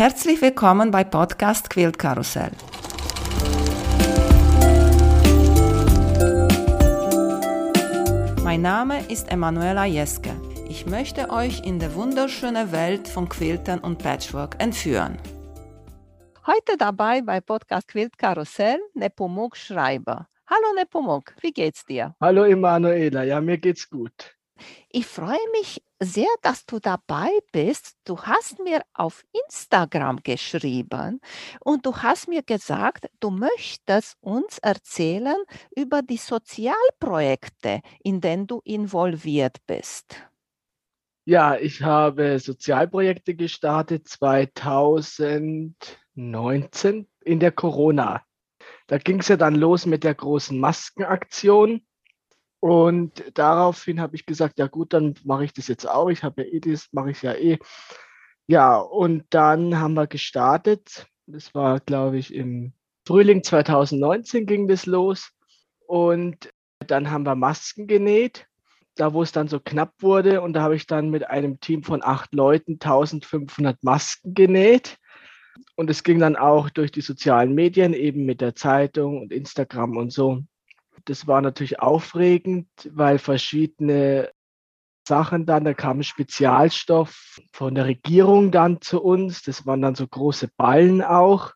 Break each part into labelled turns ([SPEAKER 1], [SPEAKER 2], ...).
[SPEAKER 1] Herzlich willkommen bei Podcast Quilt Karussell. Mein Name ist Emanuela Jeske. Ich möchte euch in die wunderschöne Welt von Quiltern und Patchwork entführen. Heute dabei bei Podcast Quilt Karussell Nepomuk Schreiber. Hallo Nepomuk, wie geht's dir?
[SPEAKER 2] Hallo Emanuela, ja, mir geht's gut.
[SPEAKER 1] Ich freue mich sehr, dass du dabei bist. Du hast mir auf Instagram geschrieben und du hast mir gesagt, du möchtest uns erzählen über die Sozialprojekte, in denen du involviert bist.
[SPEAKER 2] Ja, ich habe Sozialprojekte gestartet 2019 in der Corona. Da ging es ja dann los mit der großen Maskenaktion. Und daraufhin habe ich gesagt, ja gut, dann mache ich das jetzt auch. Ich habe ja eh das, mache ich ja eh. Ja, und dann haben wir gestartet. Das war, glaube ich, im Frühling 2019 ging das los. Und dann haben wir Masken genäht, da wo es dann so knapp wurde. Und da habe ich dann mit einem Team von acht Leuten 1500 Masken genäht. Und es ging dann auch durch die sozialen Medien, eben mit der Zeitung und Instagram und so. Das war natürlich aufregend, weil verschiedene Sachen dann, da kam Spezialstoff von der Regierung dann zu uns. Das waren dann so große Ballen auch.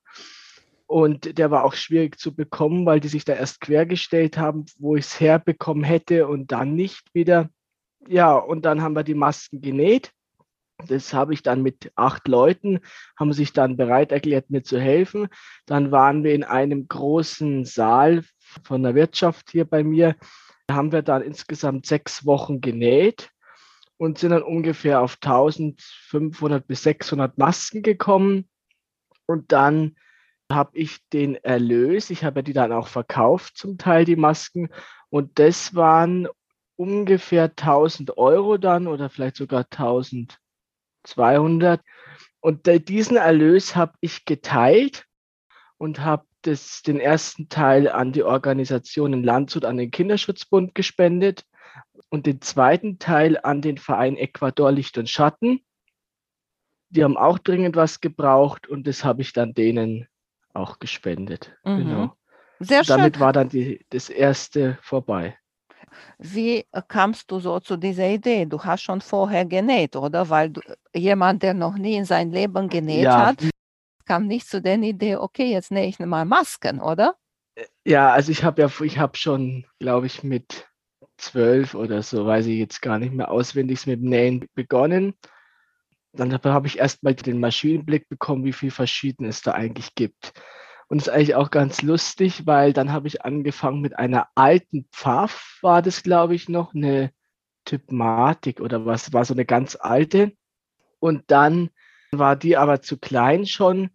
[SPEAKER 2] Und der war auch schwierig zu bekommen, weil die sich da erst quergestellt haben, wo ich es herbekommen hätte und dann nicht wieder. Ja, und dann haben wir die Masken genäht. Das habe ich dann mit acht Leuten, haben sich dann bereit erklärt, mir zu helfen. Dann waren wir in einem großen Saal von der Wirtschaft hier bei mir. Da haben wir dann insgesamt sechs Wochen genäht und sind dann ungefähr auf 1500 bis 600 Masken gekommen. Und dann habe ich den Erlös, ich habe die dann auch verkauft, zum Teil die Masken. Und das waren ungefähr 1000 Euro dann oder vielleicht sogar 1200. Und diesen Erlös habe ich geteilt und habe das, den ersten Teil an die Organisation in Landshut, an den Kinderschutzbund gespendet und den zweiten Teil an den Verein Ecuador Licht und Schatten. Die haben auch dringend was gebraucht und das habe ich dann denen auch gespendet. Mhm. Genau. Sehr schön. Damit war dann die, das erste vorbei.
[SPEAKER 1] Wie kamst du so zu dieser Idee? Du hast schon vorher genäht, oder? Weil du, jemand, der noch nie in seinem Leben genäht ja, hat, kam nicht zu der Idee, okay, jetzt nähe ich mal Masken, oder?
[SPEAKER 2] Ja, also ich habe ja, ich habe schon, glaube ich, mit zwölf oder so, weiß ich jetzt gar nicht mehr auswendig, mit dem Nähen begonnen. Dann habe ich erst mal den Maschinenblick bekommen, wie viel verschieden es da eigentlich gibt. Und es ist eigentlich auch ganz lustig, weil dann habe ich angefangen mit einer alten Pfaff, war das, glaube ich, noch eine Typmatik oder was, war so eine ganz alte. Und dann war die aber zu klein schon,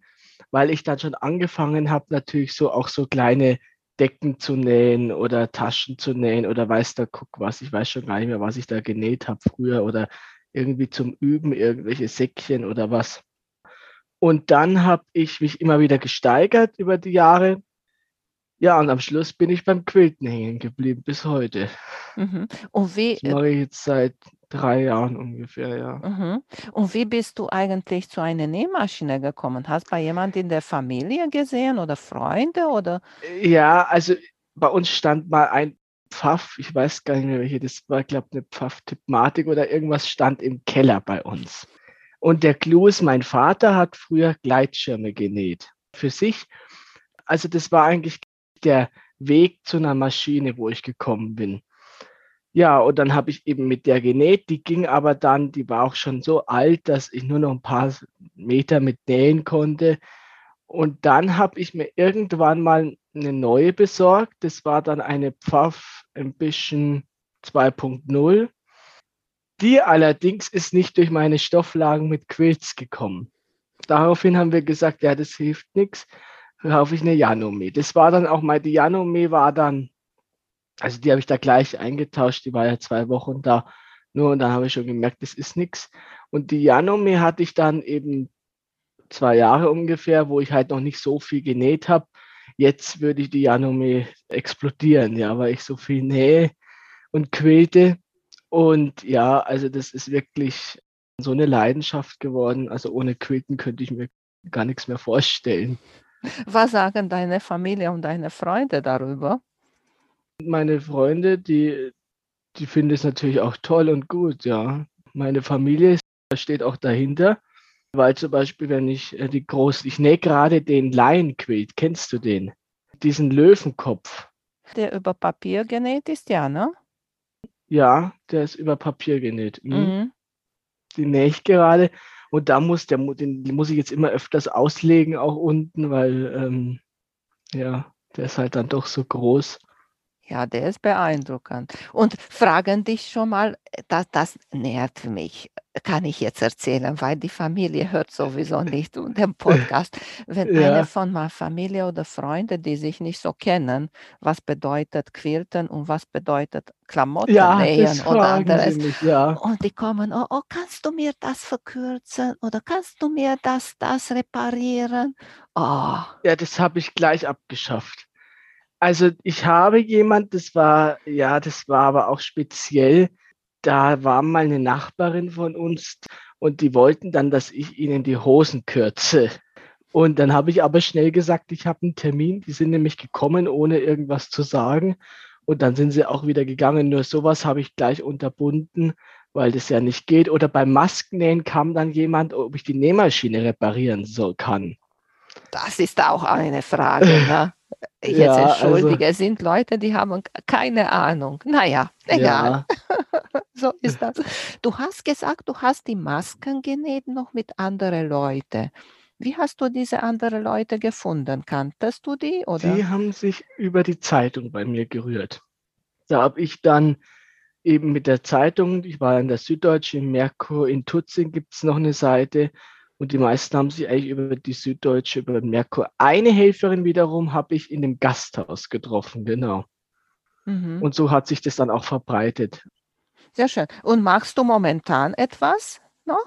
[SPEAKER 2] weil ich dann schon angefangen habe, natürlich so auch so kleine Decken zu nähen oder Taschen zu nähen oder weiß da guck was. Ich weiß schon gar nicht mehr, was ich da genäht habe früher oder irgendwie zum Üben irgendwelche Säckchen oder was. Und dann habe ich mich immer wieder gesteigert über die Jahre. Ja, und am Schluss bin ich beim Quilten hängen geblieben bis heute. Mhm. Und wie, das mache ich jetzt seit drei Jahren ungefähr, ja.
[SPEAKER 1] Mhm. Und wie bist du eigentlich zu einer Nähmaschine gekommen? Hast du bei jemand in der Familie gesehen oder Freunde oder?
[SPEAKER 2] Ja, also bei uns stand mal ein Pfaff, ich weiß gar nicht mehr welche, das war, glaube ich, eine Pfaff-Typmatik oder irgendwas stand im Keller bei uns. Und der Clou ist, mein Vater hat früher Gleitschirme genäht für sich. Also das war eigentlich der Weg zu einer Maschine, wo ich gekommen bin. Ja, und dann habe ich eben mit der genäht. Die ging aber dann, die war auch schon so alt, dass ich nur noch ein paar Meter mit nähen konnte. Und dann habe ich mir irgendwann mal eine neue besorgt. Das war dann eine Pfaff Ambition 2.0. Die allerdings ist nicht durch meine Stofflagen mit Quilts gekommen. Daraufhin haben wir gesagt, ja, das hilft nichts. Kaufe ich eine Janome. Das war dann auch mal, die Janome war dann also die habe ich da gleich eingetauscht, die war ja zwei Wochen da. Nur und dann habe ich schon gemerkt, das ist nichts. Und die Janome hatte ich dann eben zwei Jahre ungefähr, wo ich halt noch nicht so viel genäht habe. Jetzt würde ich die Janome explodieren, ja, weil ich so viel nähe und quilte. Und ja, also das ist wirklich so eine Leidenschaft geworden. Also ohne Quilten könnte ich mir gar nichts mehr vorstellen.
[SPEAKER 1] Was sagen deine Familie und deine Freunde darüber?
[SPEAKER 2] Meine Freunde, die, die finden es natürlich auch toll und gut, ja. Meine Familie steht auch dahinter, weil zum Beispiel, wenn ich äh, die groß, ich nähe gerade den Laienquilt, kennst du den? Diesen Löwenkopf.
[SPEAKER 1] Der über Papier genäht ist, ja, ne?
[SPEAKER 2] Ja, der ist über Papier genäht. Mhm.
[SPEAKER 1] Mhm.
[SPEAKER 2] Die nähe ich gerade und da muss der, den muss ich jetzt immer öfters auslegen, auch unten, weil ähm, ja, der ist halt dann doch so groß.
[SPEAKER 1] Ja, der ist beeindruckend. Und fragen dich schon mal, das, das nährt mich, kann ich jetzt erzählen, weil die Familie hört sowieso nicht den Podcast. Wenn
[SPEAKER 2] Ja.
[SPEAKER 1] eine von meiner Familie oder Freunde, die sich nicht so kennen, was bedeutet Quilten und was bedeutet Klamotten
[SPEAKER 2] Ja,
[SPEAKER 1] nähen oder anderes.
[SPEAKER 2] mich, ja.
[SPEAKER 1] Und die kommen, oh, oh, kannst du mir das verkürzen oder kannst du mir das, das reparieren? Oh,
[SPEAKER 2] Ja, das habe ich gleich abgeschafft. Also ich habe jemand, das war, ja, das war aber auch speziell. Da war mal eine Nachbarin von uns und die wollten dann, dass ich ihnen die Hosen kürze. Und dann habe ich aber schnell gesagt, ich habe einen Termin. Die sind nämlich gekommen, ohne irgendwas zu sagen. Und dann sind sie auch wieder gegangen. Nur sowas habe ich gleich unterbunden, weil das ja nicht geht. Oder beim Maskennähen kam dann jemand, ob ich die Nähmaschine reparieren soll, kann.
[SPEAKER 1] das ist auch eine Frage. Ne? Jetzt
[SPEAKER 2] Ja, also-
[SPEAKER 1] entschuldige, es sind Leute, die haben keine Ahnung. Naja, egal,
[SPEAKER 2] Ja.
[SPEAKER 1] so ist das. Du hast gesagt, du hast die Masken genäht noch mit anderen Leuten. Wie hast du diese anderen Leute gefunden? Kanntest du die? Oder?
[SPEAKER 2] Die haben sich über die Zeitung bei mir gerührt. Da habe ich dann eben mit der Zeitung, ich war in der Süddeutschen, in Merkur, in Tutzing gibt es noch eine Seite und die meisten haben sich eigentlich über die Süddeutsche, über den Merkur. Eine Helferin wiederum habe ich in dem Gasthaus getroffen, genau.
[SPEAKER 1] Mhm.
[SPEAKER 2] Und so hat sich das dann auch verbreitet.
[SPEAKER 1] Sehr schön. Und machst du momentan etwas noch?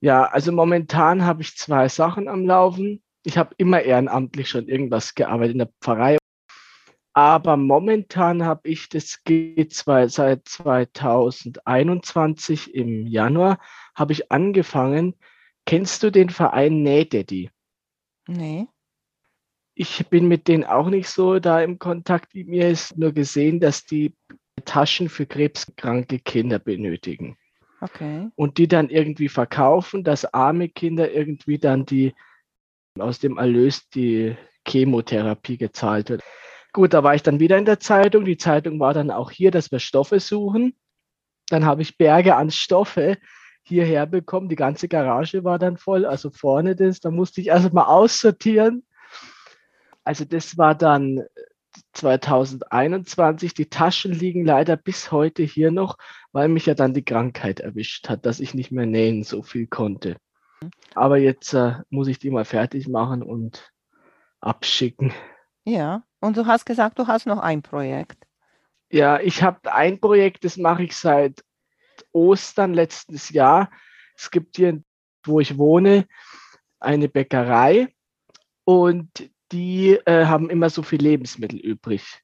[SPEAKER 2] Ja, also momentan habe ich zwei Sachen am Laufen. Ich habe immer ehrenamtlich schon irgendwas gearbeitet in der Pfarrei. Aber momentan habe ich, das geht zwei, seit 2021 im Januar, habe ich angefangen. Kennst du den Verein Nähdaddy?
[SPEAKER 1] Nee.
[SPEAKER 2] Ich bin mit denen auch nicht so da im Kontakt. Mir ist nur gesehen, dass die Taschen für krebskranke Kinder benötigen
[SPEAKER 1] Okay.
[SPEAKER 2] und die dann irgendwie verkaufen, dass arme Kinder irgendwie dann die aus dem Erlös die Chemotherapie gezahlt wird. Gut, da war ich dann wieder in der Zeitung. Die Zeitung war dann auch hier, dass wir Stoffe suchen. Dann habe ich Berge an Stoffe hierher bekommen. Die ganze Garage war dann voll, also vorne das. Da musste ich erst mal aussortieren. Also das war dann 2021. Die Taschen liegen leider bis heute hier noch, weil mich ja dann die Krankheit erwischt hat, dass ich nicht mehr nähen so viel konnte. Aber jetzt äh, muss ich die mal fertig machen und abschicken.
[SPEAKER 1] Ja. Und du hast gesagt, du hast noch ein Projekt.
[SPEAKER 2] Ja, ich habe ein Projekt, das mache ich seit Ostern letztes Jahr. Es gibt hier, wo ich wohne, eine Bäckerei und die äh, haben immer so viel Lebensmittel übrig.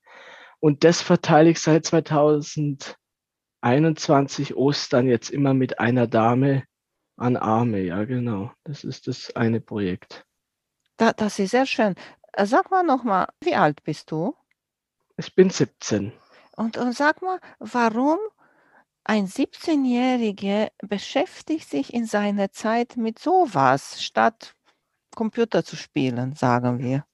[SPEAKER 2] Und das verteile ich seit 2021 Ostern jetzt immer mit einer Dame an Arme. Ja, genau. Das ist das eine Projekt.
[SPEAKER 1] Da, das ist sehr schön. Äh, Sag mal nochmal, wie alt bist du?
[SPEAKER 2] Ich bin 17.
[SPEAKER 1] Und, und sag mal, warum ein 17-Jähriger beschäftigt sich in seiner Zeit mit sowas, statt Computer zu spielen, sagen wir.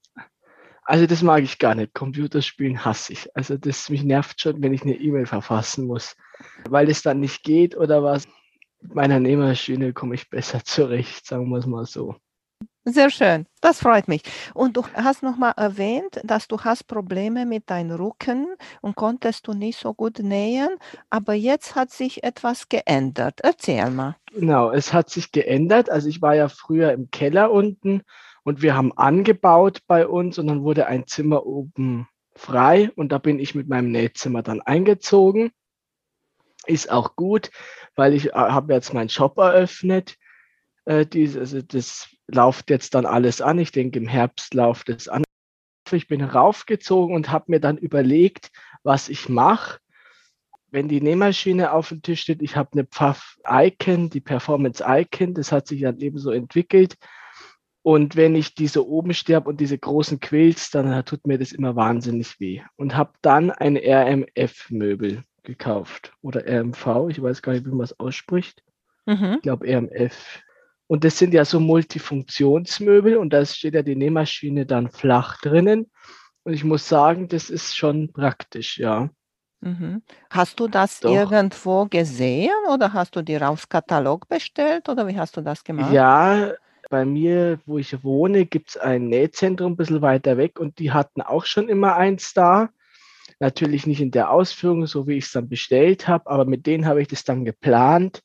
[SPEAKER 2] Also das mag ich gar nicht. Computerspielen hasse ich. Also das mich nervt schon, wenn ich eine E-Mail verfassen muss, weil es dann nicht geht oder was. Mit meiner Nähmaschine komme ich besser zurecht, sagen wir es mal so.
[SPEAKER 1] Sehr schön, das freut mich. Und du hast noch mal erwähnt, dass du hast Probleme mit deinem Rücken und konntest du nicht so gut nähen, aber jetzt hat sich etwas geändert. Erzähl mal.
[SPEAKER 2] Genau, es hat sich geändert. Also ich war ja früher im Keller unten und wir haben angebaut bei uns und dann wurde ein Zimmer oben frei und da bin ich mit meinem Nähzimmer dann eingezogen. Ist auch gut, weil ich äh, habe jetzt meinen Shop eröffnet. Äh, dies, also das läuft jetzt dann alles an. Ich denke, im Herbst läuft es an. Ich bin raufgezogen und habe mir dann überlegt, was ich mache. Wenn die Nähmaschine auf dem Tisch steht, ich habe eine Pfaff Icon, die Performance Icon, das hat sich dann eben so entwickelt. Und wenn ich diese oben sterbe und diese großen Quills, dann tut mir das immer wahnsinnig weh. Und habe dann ein RMF-Möbel gekauft oder RMV, ich weiß gar nicht, wie man es ausspricht. Mhm. Ich glaube RMF. Und das sind ja so Multifunktionsmöbel und da steht ja die Nähmaschine dann flach drinnen. Und ich muss sagen, das ist schon praktisch, ja.
[SPEAKER 1] Mhm. Hast du das Doch. irgendwo gesehen oder hast du dir aufs Katalog bestellt oder wie hast du das gemacht?
[SPEAKER 2] Ja, bei mir, wo ich wohne, gibt es ein Nähzentrum ein bisschen weiter weg und die hatten auch schon immer eins da. Natürlich nicht in der Ausführung, so wie ich es dann bestellt habe, aber mit denen habe ich das dann geplant.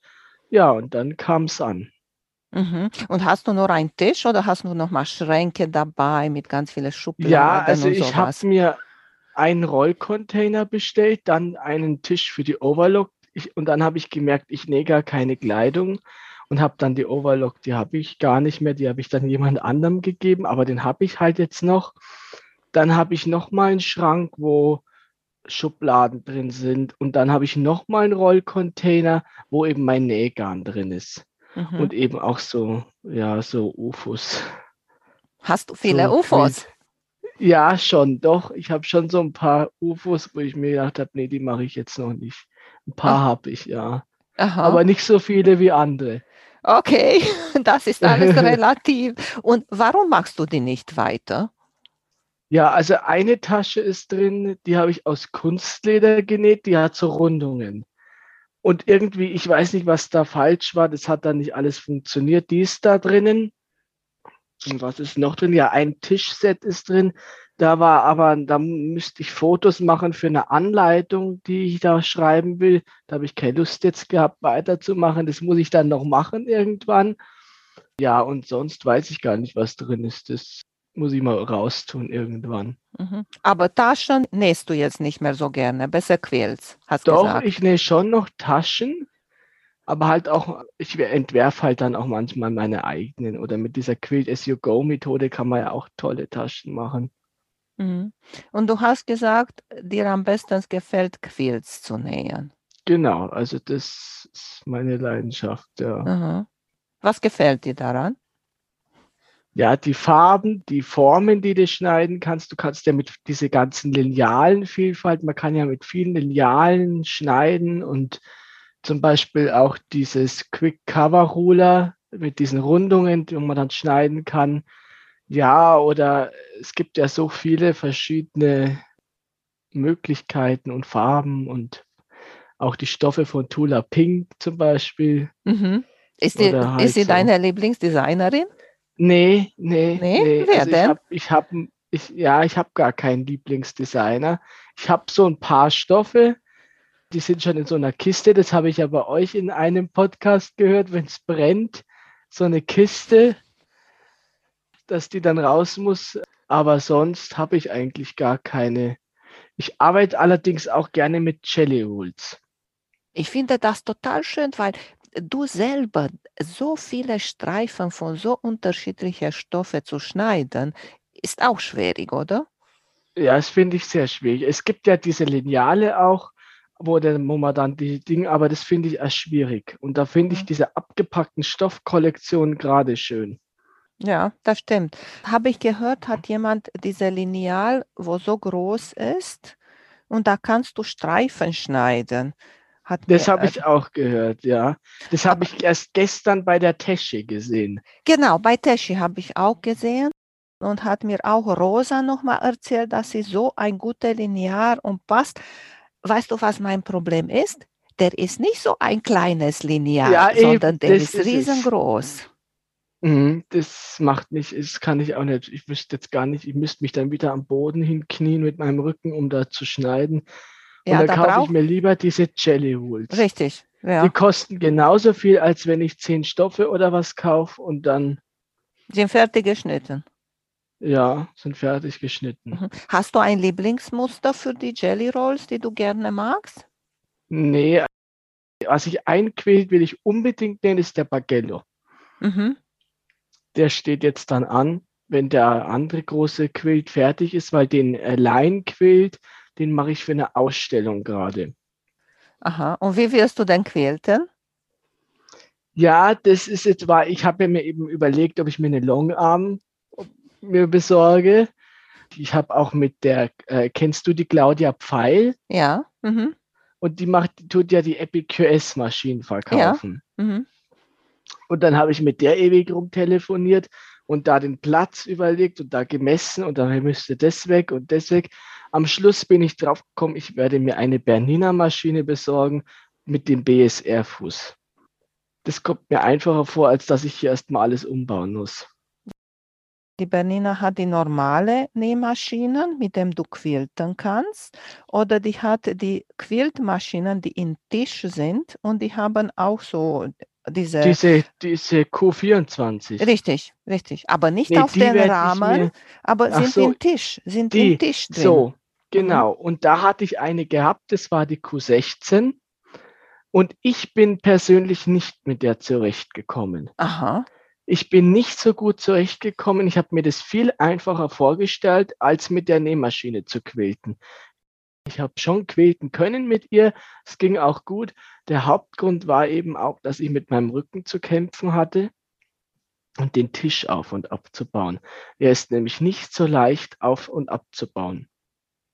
[SPEAKER 2] Ja, und dann kam es an.
[SPEAKER 1] Mhm. Und hast du nur einen Tisch oder hast du noch mal Schränke dabei mit ganz vielen Schubladen?
[SPEAKER 2] Ja, also ich habe mir einen Rollcontainer bestellt, dann einen Tisch für die Overlock ich, und dann habe ich gemerkt, ich nähe gar keine Kleidung und habe dann die Overlock, die habe ich gar nicht mehr, die habe ich dann jemand anderem gegeben, aber den habe ich halt jetzt noch. Dann habe ich noch mal einen Schrank, wo Schubladen drin sind und dann habe ich noch mal einen Rollcontainer, wo eben mein Nähgarn drin ist mhm. und eben auch so ja so UFOs.
[SPEAKER 1] Hast du viele so UFOs?
[SPEAKER 2] Ja, schon, doch. Ich habe schon so ein paar UFOs, wo ich mir gedacht habe, nee, die mache ich jetzt noch nicht. Ein paar habe ich, ja. Aha. Aber nicht so viele wie andere.
[SPEAKER 1] Okay, das ist alles relativ. Und warum machst du die nicht weiter?
[SPEAKER 2] Ja, also eine Tasche ist drin, die habe ich aus Kunstleder genäht, die hat so Rundungen. Und irgendwie, ich weiß nicht, was da falsch war, das hat dann nicht alles funktioniert. Die ist da drinnen. Und was ist noch drin? Ja, ein Tischset ist drin. Da war aber, da müsste ich Fotos machen für eine Anleitung, die ich da schreiben will. Da habe ich keine Lust jetzt gehabt, weiterzumachen. Das muss ich dann noch machen irgendwann. Ja, und sonst weiß ich gar nicht, was drin ist. Das muss ich mal raustun irgendwann.
[SPEAKER 1] Mhm. Aber Taschen nähst du jetzt nicht mehr so gerne, besser Quills, hast
[SPEAKER 2] du
[SPEAKER 1] gesagt. Doch,
[SPEAKER 2] ich nähe schon noch Taschen, aber halt auch, ich entwerfe halt dann auch manchmal meine eigenen. Oder mit dieser Quilt as you go Methode kann man ja auch tolle Taschen machen.
[SPEAKER 1] Mhm. Und du hast gesagt, dir am besten gefällt, Quilts zu nähen.
[SPEAKER 2] Genau, also das ist meine Leidenschaft, ja.
[SPEAKER 1] Aha. Was gefällt dir daran?
[SPEAKER 2] Ja, die Farben, die Formen, die du schneiden kannst. Du kannst ja mit diese ganzen Linealen Vielfalt, man kann ja mit vielen Linealen schneiden und zum Beispiel auch dieses Quick Cover Ruler mit diesen Rundungen, die man dann schneiden kann. Ja, oder es gibt ja so viele verschiedene Möglichkeiten und Farben und auch die Stoffe von Tula Pink zum Beispiel.
[SPEAKER 1] Mhm. Ist, die, halt ist sie so. deine Lieblingsdesignerin?
[SPEAKER 2] Nee, nee. Nee, nee. wer also denn? Ich habe, hab, ich, ja, ich habe gar keinen Lieblingsdesigner. Ich habe so ein paar Stoffe, die sind schon in so einer Kiste. Das habe ich ja bei euch in einem Podcast gehört, wenn es brennt. So eine Kiste, dass die dann raus muss. Aber sonst habe ich eigentlich gar keine. Ich arbeite allerdings auch gerne mit Jelly Rolls.
[SPEAKER 1] Ich finde das total schön, weil du selber so viele Streifen von so unterschiedlichen Stoffen zu schneiden, ist auch schwierig, oder?
[SPEAKER 2] Ja, das finde ich sehr schwierig. Es gibt ja diese Lineale auch, wo, der, wo man dann die Dinge, aber das finde ich erst schwierig. Und da finde ich mhm. diese abgepackten Stoffkollektionen gerade schön.
[SPEAKER 1] Ja, das stimmt. Habe ich gehört, hat jemand diese Lineal, wo so groß ist und da kannst du Streifen schneiden.
[SPEAKER 2] Hat das habe ich auch gehört, ja. Das habe ich erst gestern bei der Tesche gesehen.
[SPEAKER 1] Genau, bei Tesche habe ich auch gesehen und hat mir auch Rosa nochmal erzählt, dass sie so ein guter Lineal und passt weißt du, was mein Problem ist? Der ist nicht so ein kleines Lineal, ja, sondern der ist, ist riesengroß.
[SPEAKER 2] Mhm, das macht mich, das kann ich auch nicht. Ich wüsste jetzt gar nicht, ich müsste mich dann wieder am Boden hinknien mit meinem Rücken, um da zu schneiden. Und ja, dann da kaufe ich mir lieber diese Jelly Rolls.
[SPEAKER 1] Richtig.
[SPEAKER 2] Ja. Die kosten genauso viel, als wenn ich zehn Stoffe oder was kaufe und dann.
[SPEAKER 1] Sind fertig geschnitten.
[SPEAKER 2] Ja, sind fertig geschnitten. Mhm.
[SPEAKER 1] Hast du ein Lieblingsmuster für die Jelly Rolls, die du gerne magst?
[SPEAKER 2] Nee, was ich einquält, will ich unbedingt nennen, ist der Bagello. Mhm. Der steht jetzt dann an, wenn der andere große Quilt fertig ist, weil den Line-Quilt, den mache ich für eine Ausstellung gerade.
[SPEAKER 1] Aha, und wie wirst du denn quilten?
[SPEAKER 2] Ja, das ist weil ich habe mir eben überlegt, ob ich mir eine Longarm mir besorge. Ich habe auch mit der, äh, kennst du die Claudia Pfeil?
[SPEAKER 1] Ja. Mhm.
[SPEAKER 2] Und die macht, die tut ja die EpiQS-Maschinen verkaufen.
[SPEAKER 1] Ja. Mhm.
[SPEAKER 2] Und dann habe ich mit der ewig rumtelefoniert und da den Platz überlegt und da gemessen und dann müsste das weg und das weg. Am Schluss bin ich drauf gekommen, ich werde mir eine Bernina Maschine besorgen mit dem BSR-Fuß. Das kommt mir einfacher vor, als dass ich hier erstmal alles umbauen muss.
[SPEAKER 1] Die Bernina hat die normale Nähmaschinen, mit dem du quilten kannst, oder die hat die Quiltmaschinen, die in Tisch sind und die haben auch so diese.
[SPEAKER 2] Diese, diese Q24.
[SPEAKER 1] Richtig, richtig. Aber nicht nee, auf den Rahmen, aber sind so, im Tisch, sind die, im Tisch drin.
[SPEAKER 2] So, genau. Mhm. Und da hatte ich eine gehabt, das war die Q16. Und ich bin persönlich nicht mit der zurechtgekommen.
[SPEAKER 1] Aha.
[SPEAKER 2] Ich bin nicht so gut zurechtgekommen. Ich habe mir das viel einfacher vorgestellt, als mit der Nähmaschine zu quilten. Ich habe schon quilten können mit ihr. Es ging auch gut. Der Hauptgrund war eben auch, dass ich mit meinem Rücken zu kämpfen hatte und den Tisch auf und abzubauen. Er ist nämlich nicht so leicht auf und abzubauen.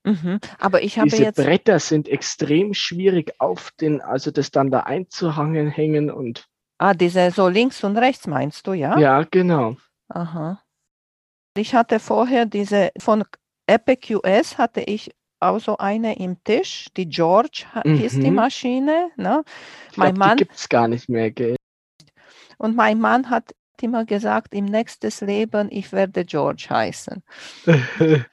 [SPEAKER 1] Mhm. Aber ich habe
[SPEAKER 2] Diese
[SPEAKER 1] jetzt.
[SPEAKER 2] Bretter sind extrem schwierig auf den, also das dann da einzuhangen, hängen und.
[SPEAKER 1] Ah, diese so links und rechts meinst du, ja?
[SPEAKER 2] Ja, genau.
[SPEAKER 1] Aha. Ich hatte vorher diese von Epic US hatte ich auch so eine im Tisch, die George mhm. hieß die mhm. Maschine. Ne?
[SPEAKER 2] Mein glaub, Mann gibt es gar nicht mehr, gell?
[SPEAKER 1] Und mein Mann hat immer gesagt, im nächsten Leben, ich werde George heißen.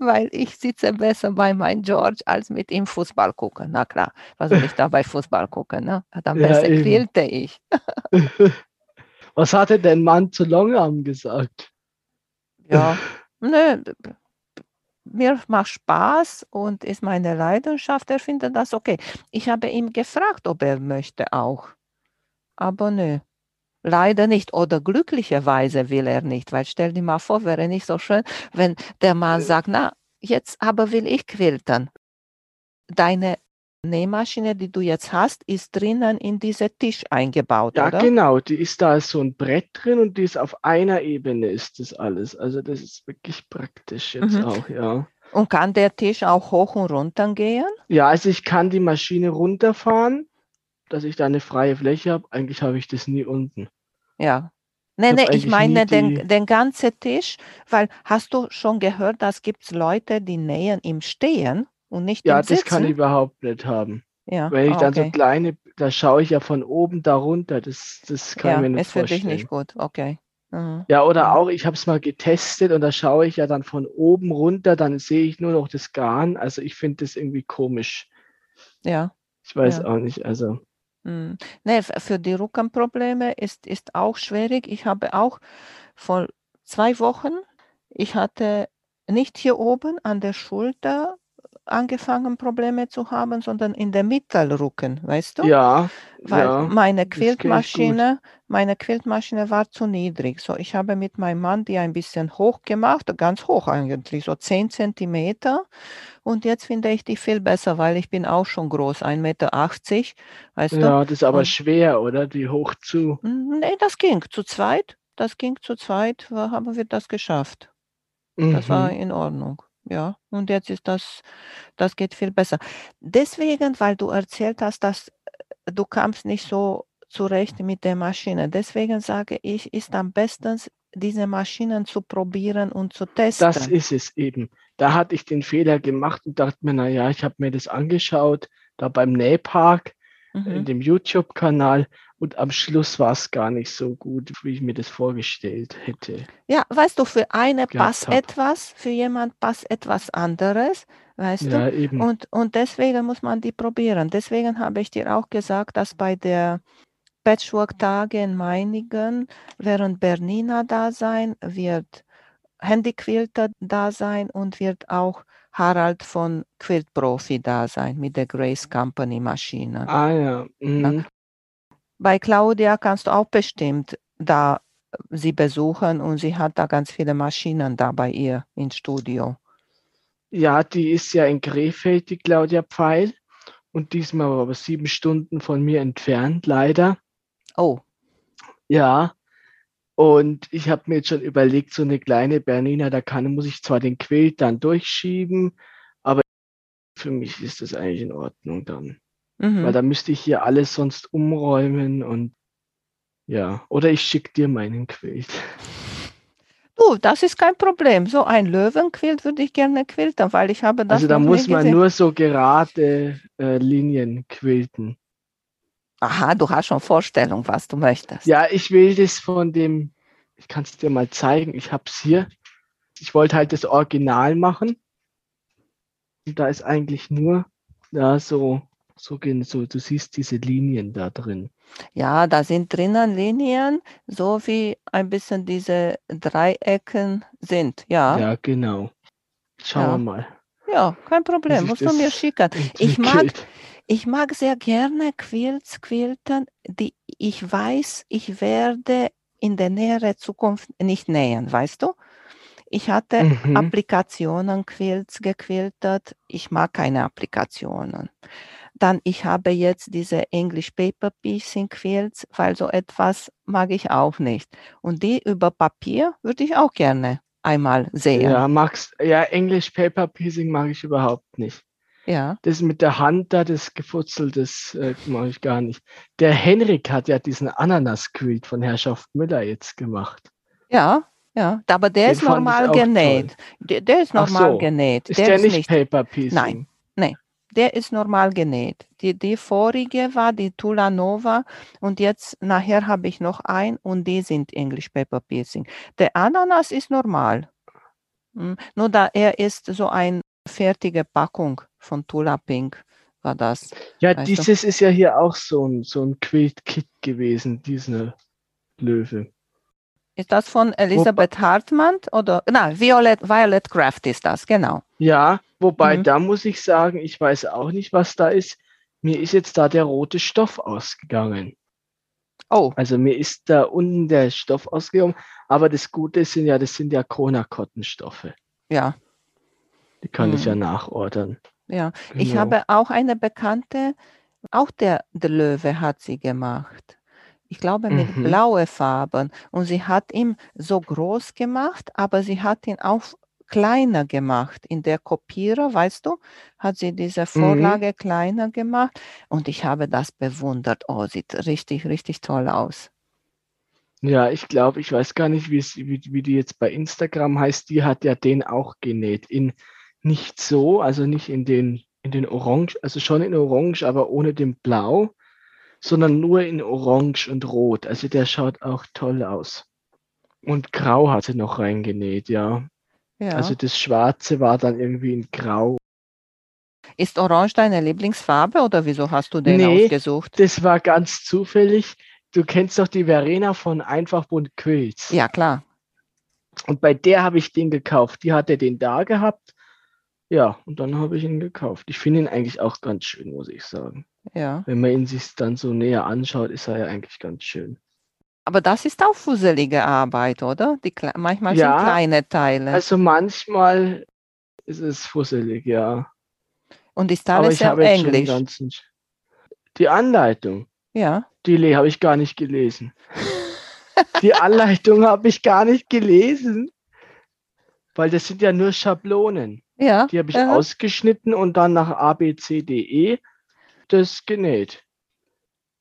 [SPEAKER 1] weil ich sitze besser bei meinem George als mit ihm Fußball gucken. Na klar, was soll ich da bei Fußball gucken? Ne? Dann ja, besser eben. quälte ich.
[SPEAKER 2] was hatte dein Mann zu Longarm gesagt?
[SPEAKER 1] Ja, ne, mir macht Spaß und ist meine Leidenschaft. Er findet das okay. Ich habe ihn gefragt, ob er möchte auch. Aber nö. Leider nicht oder glücklicherweise will er nicht, weil stell dir mal vor, wäre nicht so schön, wenn der Mann sagt, na, jetzt aber will ich quilten. Deine Nähmaschine, die du jetzt hast, ist drinnen in diesen Tisch eingebaut,
[SPEAKER 2] ja,
[SPEAKER 1] oder?
[SPEAKER 2] genau, die ist da so ein Brett drin und die ist auf einer Ebene ist das alles. Also das ist wirklich praktisch jetzt mhm. auch, ja.
[SPEAKER 1] Und kann der Tisch auch hoch und runter gehen?
[SPEAKER 2] Ja, also ich kann die Maschine runterfahren dass ich da eine freie Fläche habe. Eigentlich habe ich das nie unten.
[SPEAKER 1] Ja. Nee, nee, ich meine den, den ganzen Tisch, weil hast du schon gehört, dass gibt Leute, die nähen im Stehen und nicht
[SPEAKER 2] ja,
[SPEAKER 1] im Sitzen?
[SPEAKER 2] Ja, das kann ich überhaupt nicht haben.
[SPEAKER 1] Ja.
[SPEAKER 2] Wenn ich dann okay. so kleine, da schaue ich ja von oben da runter, das, das kann
[SPEAKER 1] ja,
[SPEAKER 2] ich mir nicht
[SPEAKER 1] ist
[SPEAKER 2] vorstellen.
[SPEAKER 1] für dich nicht gut, okay.
[SPEAKER 2] Mhm. Ja, oder auch, ich habe es mal getestet und da schaue ich ja dann von oben runter, dann sehe ich nur noch das Garn. Also ich finde das irgendwie komisch.
[SPEAKER 1] Ja.
[SPEAKER 2] Ich weiß
[SPEAKER 1] ja.
[SPEAKER 2] auch nicht, also.
[SPEAKER 1] Hm. Ne, für die Rückenprobleme ist ist auch schwierig. Ich habe auch vor zwei Wochen ich hatte nicht hier oben an der Schulter angefangen, Probleme zu haben, sondern in der Mittelrücken, weißt du?
[SPEAKER 2] Ja,
[SPEAKER 1] Weil
[SPEAKER 2] ja,
[SPEAKER 1] meine Quiltmaschine meine Quiltmaschine war zu niedrig. So, ich habe mit meinem Mann die ein bisschen hoch gemacht, ganz hoch eigentlich, so 10 Zentimeter. Und jetzt finde ich die viel besser, weil ich bin auch schon groß, 1,80 Meter, weißt du?
[SPEAKER 2] Ja, das ist aber Und schwer, oder? Die hoch zu.
[SPEAKER 1] Nee, das ging zu zweit. Das ging zu zweit, haben wir das geschafft. Das war
[SPEAKER 2] Mhm.
[SPEAKER 1] in Ordnung. Ja, und jetzt ist das das geht viel besser. Deswegen, weil du erzählt hast, dass äh, du kamst nicht so zurecht mit der Maschine. Deswegen sage ich, ist am besten, diese Maschinen zu probieren und zu
[SPEAKER 2] Das
[SPEAKER 1] testen.
[SPEAKER 2] ist es eben. Da hatte ich den Fehler gemacht und dachte mir: „Na ja, ich habe mir das angeschaut, da beim Nähpark in
[SPEAKER 1] Mhm.
[SPEAKER 2] dem YouTube-Kanal und am Schluss war es gar nicht so gut, wie ich mir das vorgestellt hätte
[SPEAKER 1] Ja, weißt du, für eine passt
[SPEAKER 2] habe.
[SPEAKER 1] etwas, für jemand passt etwas anderes, weißt du?
[SPEAKER 2] Ja, eben.
[SPEAKER 1] Und und deswegen muss man die probieren. Deswegen habe ich dir auch gesagt, dass bei der Patchwork-Tage in Meiningen werden Bernina da sein, wird Handy Quilter da sein und wird auch Harald von Quilt Profi da sein mit der Grace Company Maschine.
[SPEAKER 2] Ah ja, mhm.
[SPEAKER 1] Bei Claudia kannst du auch bestimmt da sie besuchen und sie hat da ganz viele Maschinen da bei ihr ins Studio.
[SPEAKER 2] Ja, die ist ja in Krefeld, die Claudia Pfeil und die ist mal aber 7 Stunden von mir entfernt, leider.
[SPEAKER 1] Oh,
[SPEAKER 2] Ja, und ich habe mir jetzt schon überlegt, so eine kleine Bernina, da kann, muss ich zwar den Quilt dann durchschieben, aber für mich ist das eigentlich in Ordnung dann. Mhm. Weil da müsste ich hier alles sonst umräumen und ja, oder ich schicke dir meinen Quilt.
[SPEAKER 1] Du, das ist kein Problem. So ein Löwenquilt würde ich gerne quilten, weil ich habe das.
[SPEAKER 2] Also da muss man gesehen. nur so gerade äh, Linien quilten.
[SPEAKER 1] Aha, du hast schon Vorstellung, was du möchtest.
[SPEAKER 2] Ja, ich will das von dem, ich kann es dir mal zeigen, ich habe es hier. Ich wollte halt das Original machen. Und da ist eigentlich nur da so, so, so, du siehst diese Linien da drin.
[SPEAKER 1] Ja, da sind drinnen Linien, so wie ein bisschen diese Dreiecken sind, ja.
[SPEAKER 2] Ja, genau. Schauen ja. wir mal.
[SPEAKER 1] Ja, kein Problem, musst du mir schicken. Ich mag, ich mag sehr gerne Quilts quilten, die ich weiß, ich werde in der näheren Zukunft nicht nähen, weißt du? Ich hatte mhm. Applikationen Quilts gequiltet. Ich mag keine Applikationen. Dann, ich habe jetzt diese English Paper Piecing Quilts, weil so etwas mag ich auch nicht. Und die über Papier würde ich auch gerne einmal sehen.
[SPEAKER 2] Ja, magst, ja, English Paper Piecing mag ich überhaupt nicht.
[SPEAKER 1] Ja.
[SPEAKER 2] Das mit der Hand da, das Gefutzel, das äh, mache ich gar nicht. Der Henrik hat ja diesen Ananas-Quilt von Herrschaft Müller jetzt gemacht.
[SPEAKER 1] Ja, ja, aber der Den ist normal genäht. Der, der, ist normal so. genäht.
[SPEAKER 2] Ist der, der ist nicht, nicht Paper Piecing?
[SPEAKER 1] Nein. Der ist normal genäht. Die, die vorige war die Tula Nova und jetzt nachher habe ich noch ein und die sind English Paper Piecing. Der Ananas ist normal. Hm, nur da er ist so eine fertige Packung von Tula Pink war das.
[SPEAKER 2] Ja, dieses du? ist ja hier auch so ein, so ein Quilt-Kit gewesen, diese Löwe.
[SPEAKER 1] Ist das von Elisabeth Hartmann oder na, Violet, Violet Craft ist das, genau.
[SPEAKER 2] Ja, wobei mhm. da muss ich sagen, ich weiß auch nicht, was da ist. Mir ist jetzt da der rote Stoff ausgegangen. Oh. Also mir ist da unten der Stoff ausgegangen, aber das Gute sind ja, das sind ja Kona-Kottenstoffe.
[SPEAKER 1] Ja.
[SPEAKER 2] Die kann mhm. ich ja mhm. nachordern.
[SPEAKER 1] Ja, genau. ich habe auch eine Bekannte, auch der, der Löwe hat sie gemacht. Ich glaube mit mhm. blaue Farben. Und sie hat ihn so groß gemacht, aber sie hat ihn auch kleiner gemacht. In der Kopierer, weißt du, hat sie diese mhm. Vorlage mhm. kleiner gemacht. Und ich habe das bewundert. Oh, sieht richtig, richtig toll aus.
[SPEAKER 2] Ja, ich glaube, ich weiß gar nicht, wie, wie die jetzt bei Instagram heißt. Die hat ja den auch genäht. In nicht so, also nicht in den, in den Orange, also schon in Orange, aber ohne den Blau, sondern nur in Orange und Rot. Also der schaut auch toll aus. Und Grau hat sie noch reingenäht, ja. Ja. Also das Schwarze war dann irgendwie in Grau.
[SPEAKER 1] Ist Orange deine Lieblingsfarbe oder wieso hast du den nee, ausgesucht?
[SPEAKER 2] Das war ganz zufällig. Du kennst doch die Verena von Einfach Bunt Quills.
[SPEAKER 1] Ja, klar.
[SPEAKER 2] Und bei der habe ich den gekauft. Die hatte den da gehabt ja, und dann habe ich ihn gekauft. Ich finde ihn eigentlich auch ganz schön, muss ich sagen.
[SPEAKER 1] Ja.
[SPEAKER 2] Wenn man ihn sich dann so näher anschaut, ist er ja eigentlich ganz schön.
[SPEAKER 1] Aber das ist auch fusselige Arbeit, oder? Die, manchmal ja, sind kleine Teile.
[SPEAKER 2] Also manchmal ist es fusselig, ja.
[SPEAKER 1] Und ist alles auf Englisch?
[SPEAKER 2] Ganzen, die Anleitung.
[SPEAKER 1] Ja.
[SPEAKER 2] Die habe ich gar nicht gelesen. die Anleitung habe ich gar nicht gelesen, weil das sind ja nur Schablonen.
[SPEAKER 1] Ja.
[SPEAKER 2] Die habe ich ja. ausgeschnitten und dann nach A, B, C, D, E das genäht.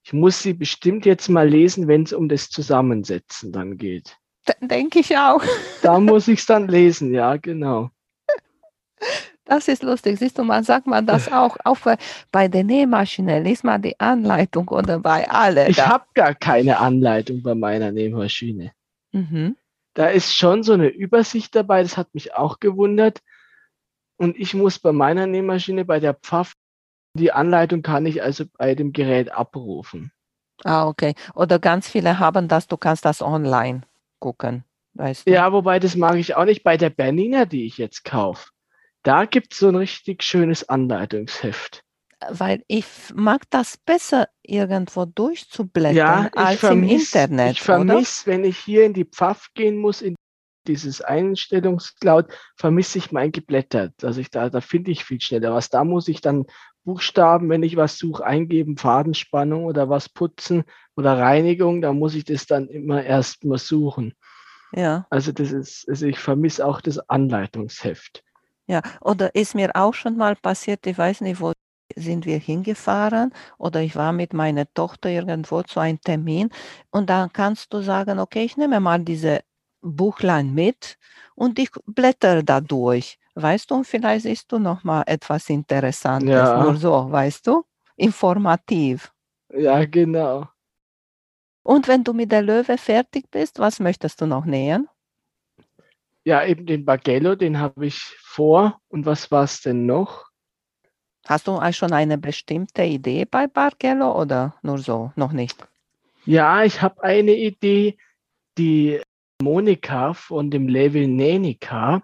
[SPEAKER 2] Ich muss sie bestimmt jetzt mal lesen, wenn es um das Zusammensetzen dann geht.
[SPEAKER 1] Denke ich auch.
[SPEAKER 2] Da muss ich es dann lesen, ja, genau.
[SPEAKER 1] Das ist lustig. Siehst du, man sagt man das auch, auch bei der Nähmaschine. Lies mal die Anleitung oder bei alle.
[SPEAKER 2] Ich habe gar keine Anleitung bei meiner Nähmaschine.
[SPEAKER 1] Mhm.
[SPEAKER 2] Da ist schon so eine Übersicht dabei, das hat mich auch gewundert. Und ich muss bei meiner Nähmaschine, bei der Pfaff, die Anleitung kann ich also bei dem Gerät abrufen.
[SPEAKER 1] Ah, okay. Oder ganz viele haben das, du kannst das online gucken. Weißt
[SPEAKER 2] du? Ja, wobei das mag ich auch nicht. Bei der Bernina, die ich jetzt kaufe, da gibt es so ein richtig schönes Anleitungsheft.
[SPEAKER 1] Weil ich mag das besser, irgendwo durchzublättern ja, als vermiss, im Internet.
[SPEAKER 2] Ich vermisse, wenn ich hier in die Pfaff gehen muss, in dieses Einstellungscloud vermisse ich mein Geblättert. Also ich da, da finde ich viel schneller was. Da muss ich dann Buchstaben, wenn ich was suche, eingeben, Fadenspannung oder was putzen oder Reinigung, da muss ich das dann immer erst mal suchen.
[SPEAKER 1] Ja.
[SPEAKER 2] Also das ist, also ich vermisse auch das Anleitungsheft.
[SPEAKER 1] Ja, oder ist mir auch schon mal passiert, ich weiß nicht, wo sind wir hingefahren oder ich war mit meiner Tochter irgendwo zu einem Termin und dann kannst du sagen, okay, ich nehme mal diese Buchlein mit und ich blättere da durch. Weißt du, vielleicht siehst du noch mal etwas Interessantes.
[SPEAKER 2] Ja.
[SPEAKER 1] Nur so, weißt du? Informativ.
[SPEAKER 2] Ja, genau.
[SPEAKER 1] Und wenn du mit der Löwe fertig bist, was möchtest du noch nähen?
[SPEAKER 2] Ja, eben den Bargello, den habe ich vor. Und was war es denn noch?
[SPEAKER 1] Hast du auch schon eine bestimmte Idee bei Bargello oder nur so? Noch nicht?
[SPEAKER 2] Ja, ich habe eine Idee, die Monika von dem Label Nenica,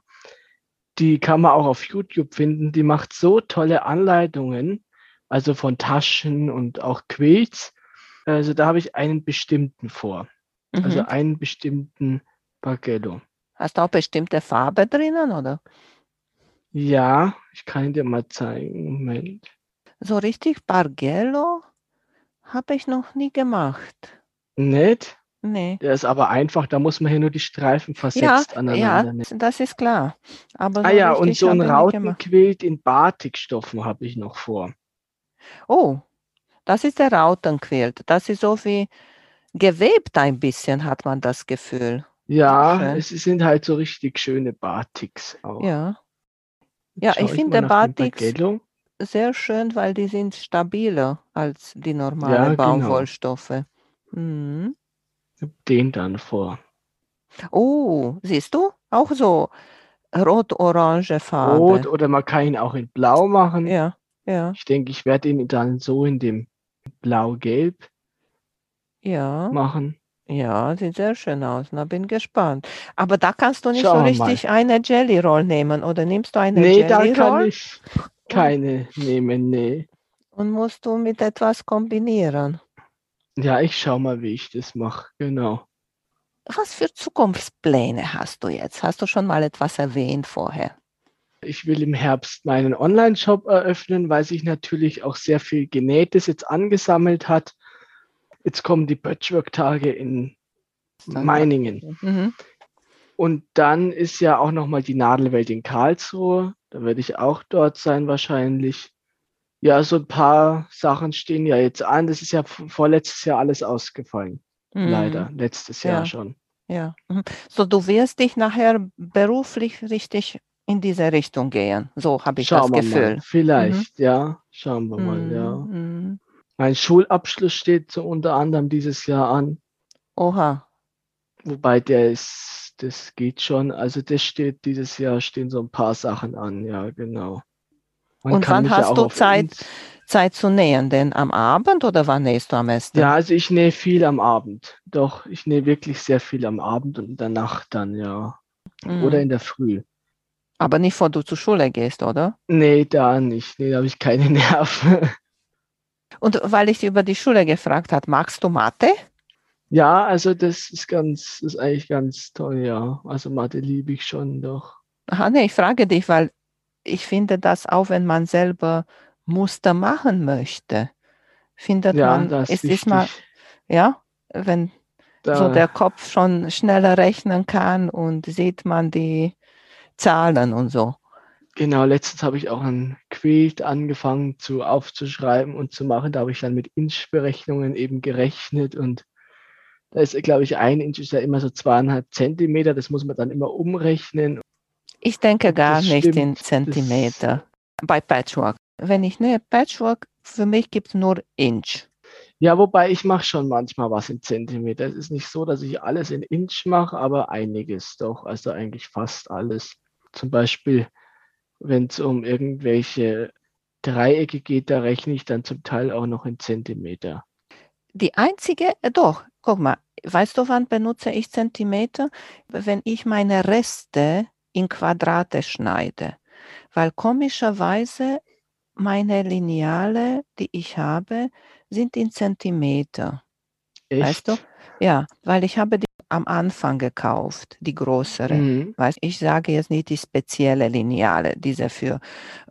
[SPEAKER 2] die kann man auch auf YouTube finden. Die macht so tolle Anleitungen, also von Taschen und auch Quilts. Also da habe ich einen bestimmten vor. Also
[SPEAKER 1] Mhm.
[SPEAKER 2] einen bestimmten Bargello.
[SPEAKER 1] Hast du auch bestimmte Farbe drinnen oder?
[SPEAKER 2] Ja, ich kann dir mal zeigen. Moment.
[SPEAKER 1] So richtig Bargello habe ich noch nie gemacht.
[SPEAKER 2] Nett.
[SPEAKER 1] Nee.
[SPEAKER 2] Der ist aber einfach, da muss man hier nur die Streifen
[SPEAKER 1] Ja,
[SPEAKER 2] versetzt
[SPEAKER 1] ja,
[SPEAKER 2] aneinander nehmen.
[SPEAKER 1] das ist klar. Aber
[SPEAKER 2] Ah
[SPEAKER 1] so
[SPEAKER 2] ja, und so ein. Rautenquilt in Batikstoffen habe ich noch vor.
[SPEAKER 1] Oh, das ist der Rautenquilt. Das ist so wie gewebt ein bisschen, hat man das Gefühl.
[SPEAKER 2] Ja, es sind halt so richtig schöne Batiks auch.
[SPEAKER 1] Ja. Ja, ich finde Batiks sehr schön, weil die sind stabiler als die
[SPEAKER 2] Ja,
[SPEAKER 1] normalen
[SPEAKER 2] genau.
[SPEAKER 1] Baumwollstoffe. Mhm.
[SPEAKER 2] Den dann vor.
[SPEAKER 1] Oh, siehst du? Auch so rot-orange Farbe.
[SPEAKER 2] Rot oder man kann ihn auch in Blau machen.
[SPEAKER 1] Ja, ja,
[SPEAKER 2] Ich denke, ich werde ihn dann so in dem Blau-Gelb
[SPEAKER 1] ja.
[SPEAKER 2] machen.
[SPEAKER 1] Ja, sieht sehr schön aus. Na, bin gespannt. Aber da kannst du nicht so
[SPEAKER 2] Schauen mal.
[SPEAKER 1] richtig eine Jelly Roll nehmen, oder nimmst du eine
[SPEAKER 2] Nee, da
[SPEAKER 1] Jelly
[SPEAKER 2] kann
[SPEAKER 1] Roll
[SPEAKER 2] ich keine nehmen, nee.
[SPEAKER 1] und musst du mit etwas kombinieren?
[SPEAKER 2] Ja, ich schau mal, wie ich das mache. Genau.
[SPEAKER 1] Was für Zukunftspläne hast du jetzt? Hast du schon mal etwas erwähnt vorher?
[SPEAKER 2] Ich will im Herbst meinen Online-Shop eröffnen, weil sich natürlich auch sehr viel Genähtes jetzt angesammelt hat. Jetzt kommen die Patchwork-Tage in Meiningen.
[SPEAKER 1] Mhm.
[SPEAKER 2] Und dann ist ja auch nochmal die Nadelwelt in Karlsruhe. Da werde ich auch dort sein wahrscheinlich. Ja, so ein paar Sachen stehen ja jetzt an. Das ist ja vorletztes Jahr alles ausgefallen.
[SPEAKER 1] Mhm.
[SPEAKER 2] Leider. Letztes Jahr
[SPEAKER 1] Ja.
[SPEAKER 2] schon.
[SPEAKER 1] Ja. Mhm. So, du wirst dich nachher beruflich richtig in diese Richtung gehen. So habe ich
[SPEAKER 2] Schauen
[SPEAKER 1] das Gefühl.
[SPEAKER 2] mal. Vielleicht, ja. Schauen wir mal, ja.
[SPEAKER 1] Mhm.
[SPEAKER 2] Mein Schulabschluss steht so unter anderem dieses Jahr an.
[SPEAKER 1] Oha.
[SPEAKER 2] Wobei der ist, das geht schon. Also das steht dieses Jahr, stehen so ein paar Sachen an, ja, genau. Man
[SPEAKER 1] Und wann hast du Zeit? Zeit zu nähen, denn am Abend oder wann nähst du am besten?
[SPEAKER 2] Ja, also ich nähe viel am Abend. Doch, ich nähe wirklich sehr viel am Abend und in der Nacht dann, ja.
[SPEAKER 1] Mhm.
[SPEAKER 2] Oder in der Früh.
[SPEAKER 1] Aber nicht, bevor du zur Schule gehst, oder?
[SPEAKER 2] Nee, da nicht. Nee, da habe ich keine Nerven.
[SPEAKER 1] Und weil ich dich über die Schule gefragt habe, magst du Mathe?
[SPEAKER 2] Ja, also das ist ganz, das ist eigentlich ganz toll, ja. Also Mathe liebe ich schon doch.
[SPEAKER 1] Aha, nee, ich frage dich, weil ich finde das auch, wenn man selber Muster machen möchte, findet
[SPEAKER 2] Ja,
[SPEAKER 1] man,
[SPEAKER 2] das
[SPEAKER 1] ist
[SPEAKER 2] wichtig.
[SPEAKER 1] ja, wenn so
[SPEAKER 2] Da,
[SPEAKER 1] der Kopf schon schneller rechnen kann und sieht man die Zahlen und so.
[SPEAKER 2] genau, letztens habe ich auch ein Quilt angefangen zu aufzuschreiben und zu machen. Da habe ich dann mit Inch-Berechnungen eben gerechnet und da ist, glaube ich, ein Inch ist ja immer so zweieinhalb Zentimeter. Das muss man dann immer umrechnen.
[SPEAKER 1] Ich denke gar nicht in
[SPEAKER 2] stimmt, das-
[SPEAKER 1] Zentimeter bei Patchwork. Wenn ich nähe Patchwork, für mich gibt es nur Inch.
[SPEAKER 2] Ja, wobei ich mache schon manchmal was in Zentimeter. Es ist nicht so, dass ich alles in Inch mache, aber einiges doch. Also eigentlich fast alles. Zum Beispiel, wenn es um irgendwelche Dreiecke geht, da rechne ich dann zum Teil auch noch in Zentimeter.
[SPEAKER 1] Die einzige, äh, doch, guck mal, weißt du, wann benutze ich Zentimeter? Wenn ich meine Reste in Quadrate schneide. Weil komischerweise meine Lineale, die ich habe, sind in Zentimeter.
[SPEAKER 2] Echt?
[SPEAKER 1] Weißt du? Ja, weil ich habe die am Anfang gekauft, die größere.
[SPEAKER 2] Mhm.
[SPEAKER 1] Weißt, ich sage jetzt nicht die spezielle Lineale, diese für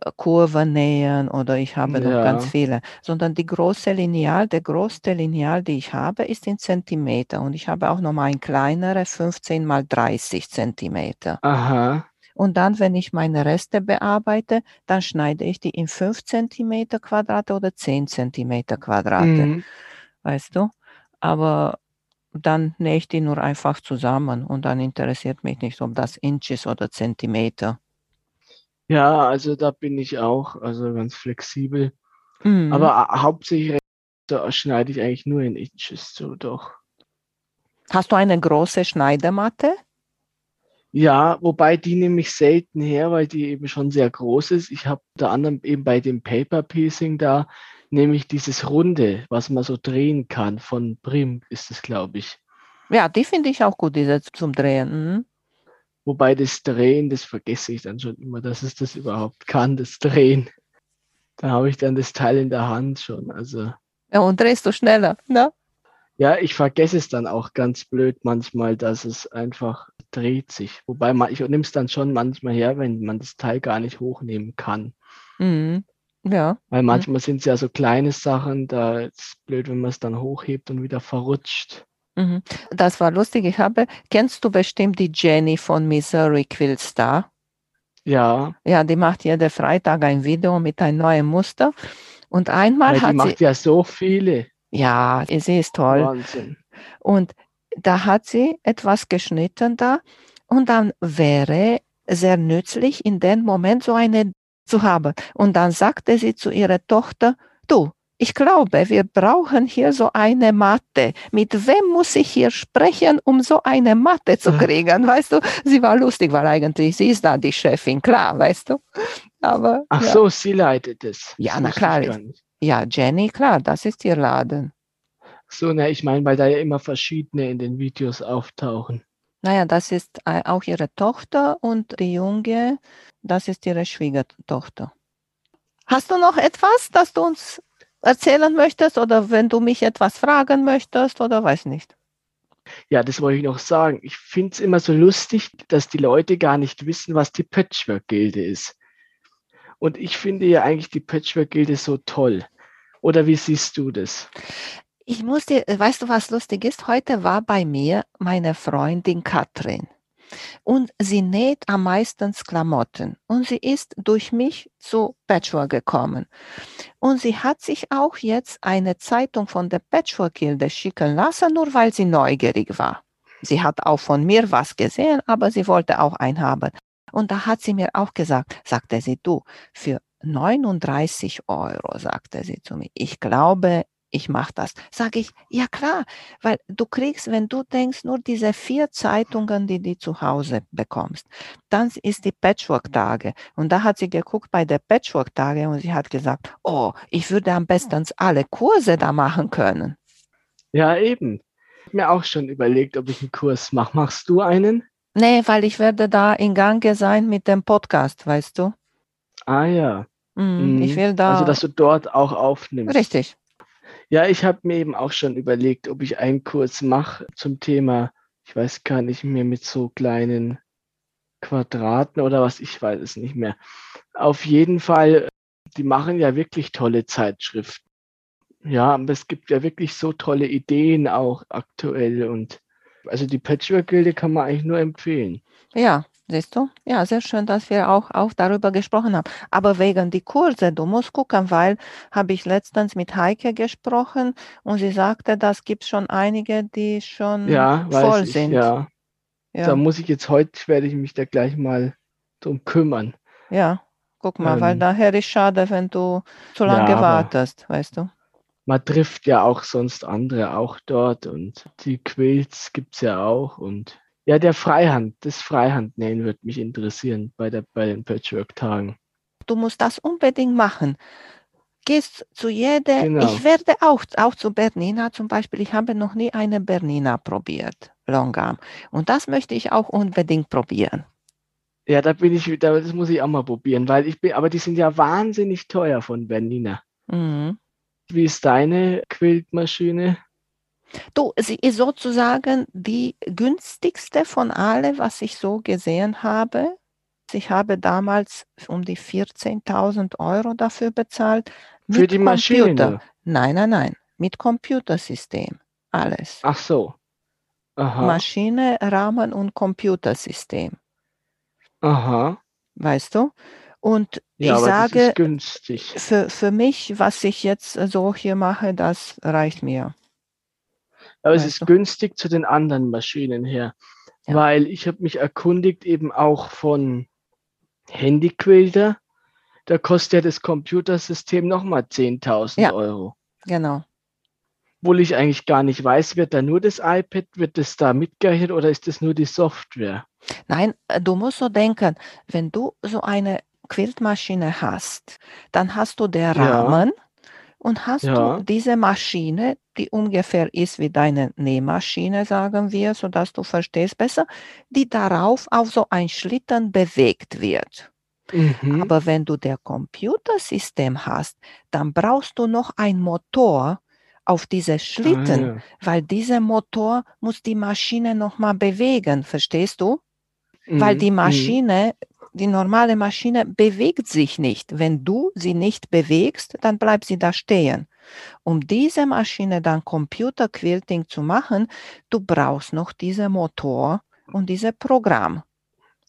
[SPEAKER 1] äh, Kurven nähen oder ich habe noch ganz
[SPEAKER 2] Ja.
[SPEAKER 1] viele, sondern die große Lineal, der größte Lineal, die ich habe, ist in Zentimeter und ich habe auch noch mal ein kleinere, 15 mal 30 Zentimeter.
[SPEAKER 2] Aha.
[SPEAKER 1] Und dann, wenn ich meine Reste bearbeite, dann schneide ich die in 5 Zentimeter Quadrate oder 10 Zentimeter Quadrate,
[SPEAKER 2] Mhm.
[SPEAKER 1] weißt du? Aber dann nähe ich die nur einfach zusammen und dann interessiert mich nicht, ob das Inch ist oder Zentimeter.
[SPEAKER 2] Ja, also da bin ich auch, also ganz flexibel.
[SPEAKER 1] Mhm.
[SPEAKER 2] Aber a- hauptsächlich schneide ich eigentlich nur in Inches so doch.
[SPEAKER 1] Hast du eine große Schneidematte?
[SPEAKER 2] Ja, wobei die nehme ich selten her, weil die eben schon sehr groß ist. Ich habe unter anderem eben bei dem Paper Piecing da, nehme ich dieses Runde, was man so drehen kann. Von Prim ist es, glaube ich.
[SPEAKER 1] Ja, die finde ich auch gut, diese zum Drehen. Mhm.
[SPEAKER 2] Wobei das Drehen, das vergesse ich dann schon immer, dass es das überhaupt kann, das Drehen. Da habe ich dann das Teil in der Hand schon. Also
[SPEAKER 1] Ja, und drehst du schneller, ne?
[SPEAKER 2] ja, ich vergesse es dann auch ganz blöd manchmal, dass es einfach dreht sich. Wobei man, ich nehme es dann schon manchmal her, wenn man das Teil gar nicht hochnehmen kann.
[SPEAKER 1] Mhm. Ja.
[SPEAKER 2] Weil manchmal sind es ja so kleine Sachen, da ist es blöd, wenn man es dann hochhebt und wieder verrutscht.
[SPEAKER 1] Mhm. Das war lustig. Ich habe, kennst du bestimmt die Jenny von Missouri Quilt Star?
[SPEAKER 2] Ja,
[SPEAKER 1] Ja, die macht jeden Freitag ein Video mit einem neuen Muster. Und einmal
[SPEAKER 2] weil die
[SPEAKER 1] hat sie,
[SPEAKER 2] macht ja so viele.
[SPEAKER 1] ja, sie ist toll.
[SPEAKER 2] Wahnsinn.
[SPEAKER 1] Und da hat sie etwas geschnitten da. Und dann wäre sehr nützlich, in dem Moment so eine zu haben. Und dann sagte sie zu ihrer Tochter, du, ich glaube, wir brauchen hier so eine Matte. Mit wem muss ich hier sprechen, um so eine Matte zu
[SPEAKER 2] Ah.
[SPEAKER 1] kriegen? Weißt du, sie war lustig, weil eigentlich sie ist da die Chefin, klar, weißt du. Aber
[SPEAKER 2] Ach
[SPEAKER 1] ja.
[SPEAKER 2] so, sie leitet es.
[SPEAKER 1] Ja,
[SPEAKER 2] Das
[SPEAKER 1] na klar. Ja, Jenny, klar, das ist ihr Laden.
[SPEAKER 2] So, ne, ich meine, weil da ja immer verschiedene in den Videos auftauchen.
[SPEAKER 1] Naja, das ist äh, auch ihre Tochter und die Junge, das ist ihre Schwiegertochter. Hast du noch etwas, das du uns erzählen möchtest oder wenn du mich etwas fragen möchtest oder weiß nicht?
[SPEAKER 2] Ja, das wollte ich noch sagen. Ich finde es immer so lustig, dass die Leute gar nicht wissen, was die Patchwork-Gilde ist. Und ich finde ja eigentlich die Patchwork-Gilde so toll. Oder wie siehst du das?
[SPEAKER 1] Ich muss dir, weißt du, was lustig ist? Heute war bei mir meine Freundin Katrin. Und sie näht am meisten Klamotten. Und sie ist durch mich zu Patchwork gekommen. Und sie hat sich auch jetzt eine Zeitung von der Patchwork-Gilde schicken lassen, nur weil sie neugierig war. Sie hat auch von mir was gesehen, aber sie wollte auch einen haben. Und da hat sie mir auch gesagt, sagte sie, du, für 39 Euro, sagte sie zu mir, ich glaube, ich mache das. Sage ich, ja klar, weil du kriegst, wenn du denkst, nur diese vier Zeitungen, die du zu Hause bekommst, dann ist die Patchwork-Tage. Und da hat sie geguckt bei der Patchwork-Tage und sie hat gesagt, oh, ich würde am besten alle Kurse da machen können.
[SPEAKER 2] Ja, eben. Ich habe mir auch schon überlegt, ob ich einen Kurs mache. Machst du einen?
[SPEAKER 1] Nee, weil ich werde da in Gange sein mit dem Podcast, weißt du?
[SPEAKER 2] Ah ja.
[SPEAKER 1] Mm, Ich
[SPEAKER 2] Mhm.
[SPEAKER 1] will da.
[SPEAKER 2] Also, dass du dort auch aufnimmst.
[SPEAKER 1] richtig.
[SPEAKER 2] Ja, ich habe mir eben auch schon überlegt, ob ich einen Kurs mache zum Thema, ich weiß gar nicht mehr, mit so kleinen Quadraten oder was, ich weiß es nicht mehr. Auf jeden Fall, die machen ja wirklich tolle Zeitschriften. Ja, aber es gibt ja wirklich so tolle Ideen auch aktuell und also die Patchwork-Gilde kann man eigentlich nur empfehlen.
[SPEAKER 1] Ja, siehst du? Ja, sehr schön, dass wir auch, auch darüber gesprochen haben. Aber wegen die Kurse, du musst gucken, weil habe ich letztens mit Heike gesprochen und sie sagte, das gibt schon einige, die schon
[SPEAKER 2] Ja,
[SPEAKER 1] voll
[SPEAKER 2] ich,
[SPEAKER 1] sind.
[SPEAKER 2] ja.
[SPEAKER 1] Ja,
[SPEAKER 2] Da muss ich jetzt heute, werde ich mich da gleich mal drum kümmern.
[SPEAKER 1] ja. Guck mal, weil
[SPEAKER 2] Ähm,
[SPEAKER 1] daher ist schade, wenn du zu lange
[SPEAKER 2] Ja,
[SPEAKER 1] wartest, weißt du?
[SPEAKER 2] man trifft ja auch sonst andere auch dort und die Quilts gibt es ja auch und ja, der Freihand, das Freihandnähen würde mich interessieren bei, der, bei den Patchwork-Tagen.
[SPEAKER 1] Du musst das unbedingt machen. Gehst zu jeder,
[SPEAKER 2] Genau.
[SPEAKER 1] ich werde auch, auch zu Bernina zum Beispiel, ich habe noch nie eine Bernina probiert, Longarm. Und das möchte ich auch unbedingt probieren.
[SPEAKER 2] Ja, da bin ich wieder, das muss ich auch mal probieren, weil ich bin, aber die sind ja wahnsinnig teuer von Bernina.
[SPEAKER 1] Mhm.
[SPEAKER 2] Wie ist deine Quiltmaschine?
[SPEAKER 1] Du, sie ist sozusagen die günstigste von alle, was ich so gesehen habe. Ich habe damals um die 14.000 Euro dafür bezahlt.
[SPEAKER 2] Für die Maschine?
[SPEAKER 1] Nein, nein, nein. Mit Computersystem. Alles.
[SPEAKER 2] Ach so.
[SPEAKER 1] Aha. Maschine, Rahmen und Computersystem.
[SPEAKER 2] Aha.
[SPEAKER 1] Weißt du? Und ja, ich sage, Für, für mich, was ich jetzt so hier mache, das reicht mir.
[SPEAKER 2] Aber es ist günstig zu den anderen Maschinen her. Ja. Weil ich habe mich erkundigt eben auch von Handyquilter. Da kostet ja das Computersystem nochmal 10.000 ja, Euro.
[SPEAKER 1] Genau.
[SPEAKER 2] Obwohl ich eigentlich gar nicht weiß, wird da nur das iPad, wird das da mitgerechnet oder ist das nur die Software?
[SPEAKER 1] Nein, äh, du musst so denken, wenn du so eine Quiltmaschine hast, dann hast du den Rahmen ja. Und hast ja. du diese Maschine, die ungefähr ist wie deine Nähmaschine, sagen wir, sodass du verstehst besser, die darauf auf so ein Schlitten bewegt wird. Mhm. Aber wenn du der Computersystem hast, dann brauchst du noch ein Motor auf diese Schlitten, ah, ja. weil dieser Motor muss die Maschine noch mal bewegen, verstehst du? Mhm. Weil die mhm. Maschine die normale Maschine bewegt sich nicht. Wenn du sie nicht bewegst, dann bleibt sie da stehen. Um diese Maschine dann Computerquilting zu machen, du brauchst noch diesen Motor und dieses Programm.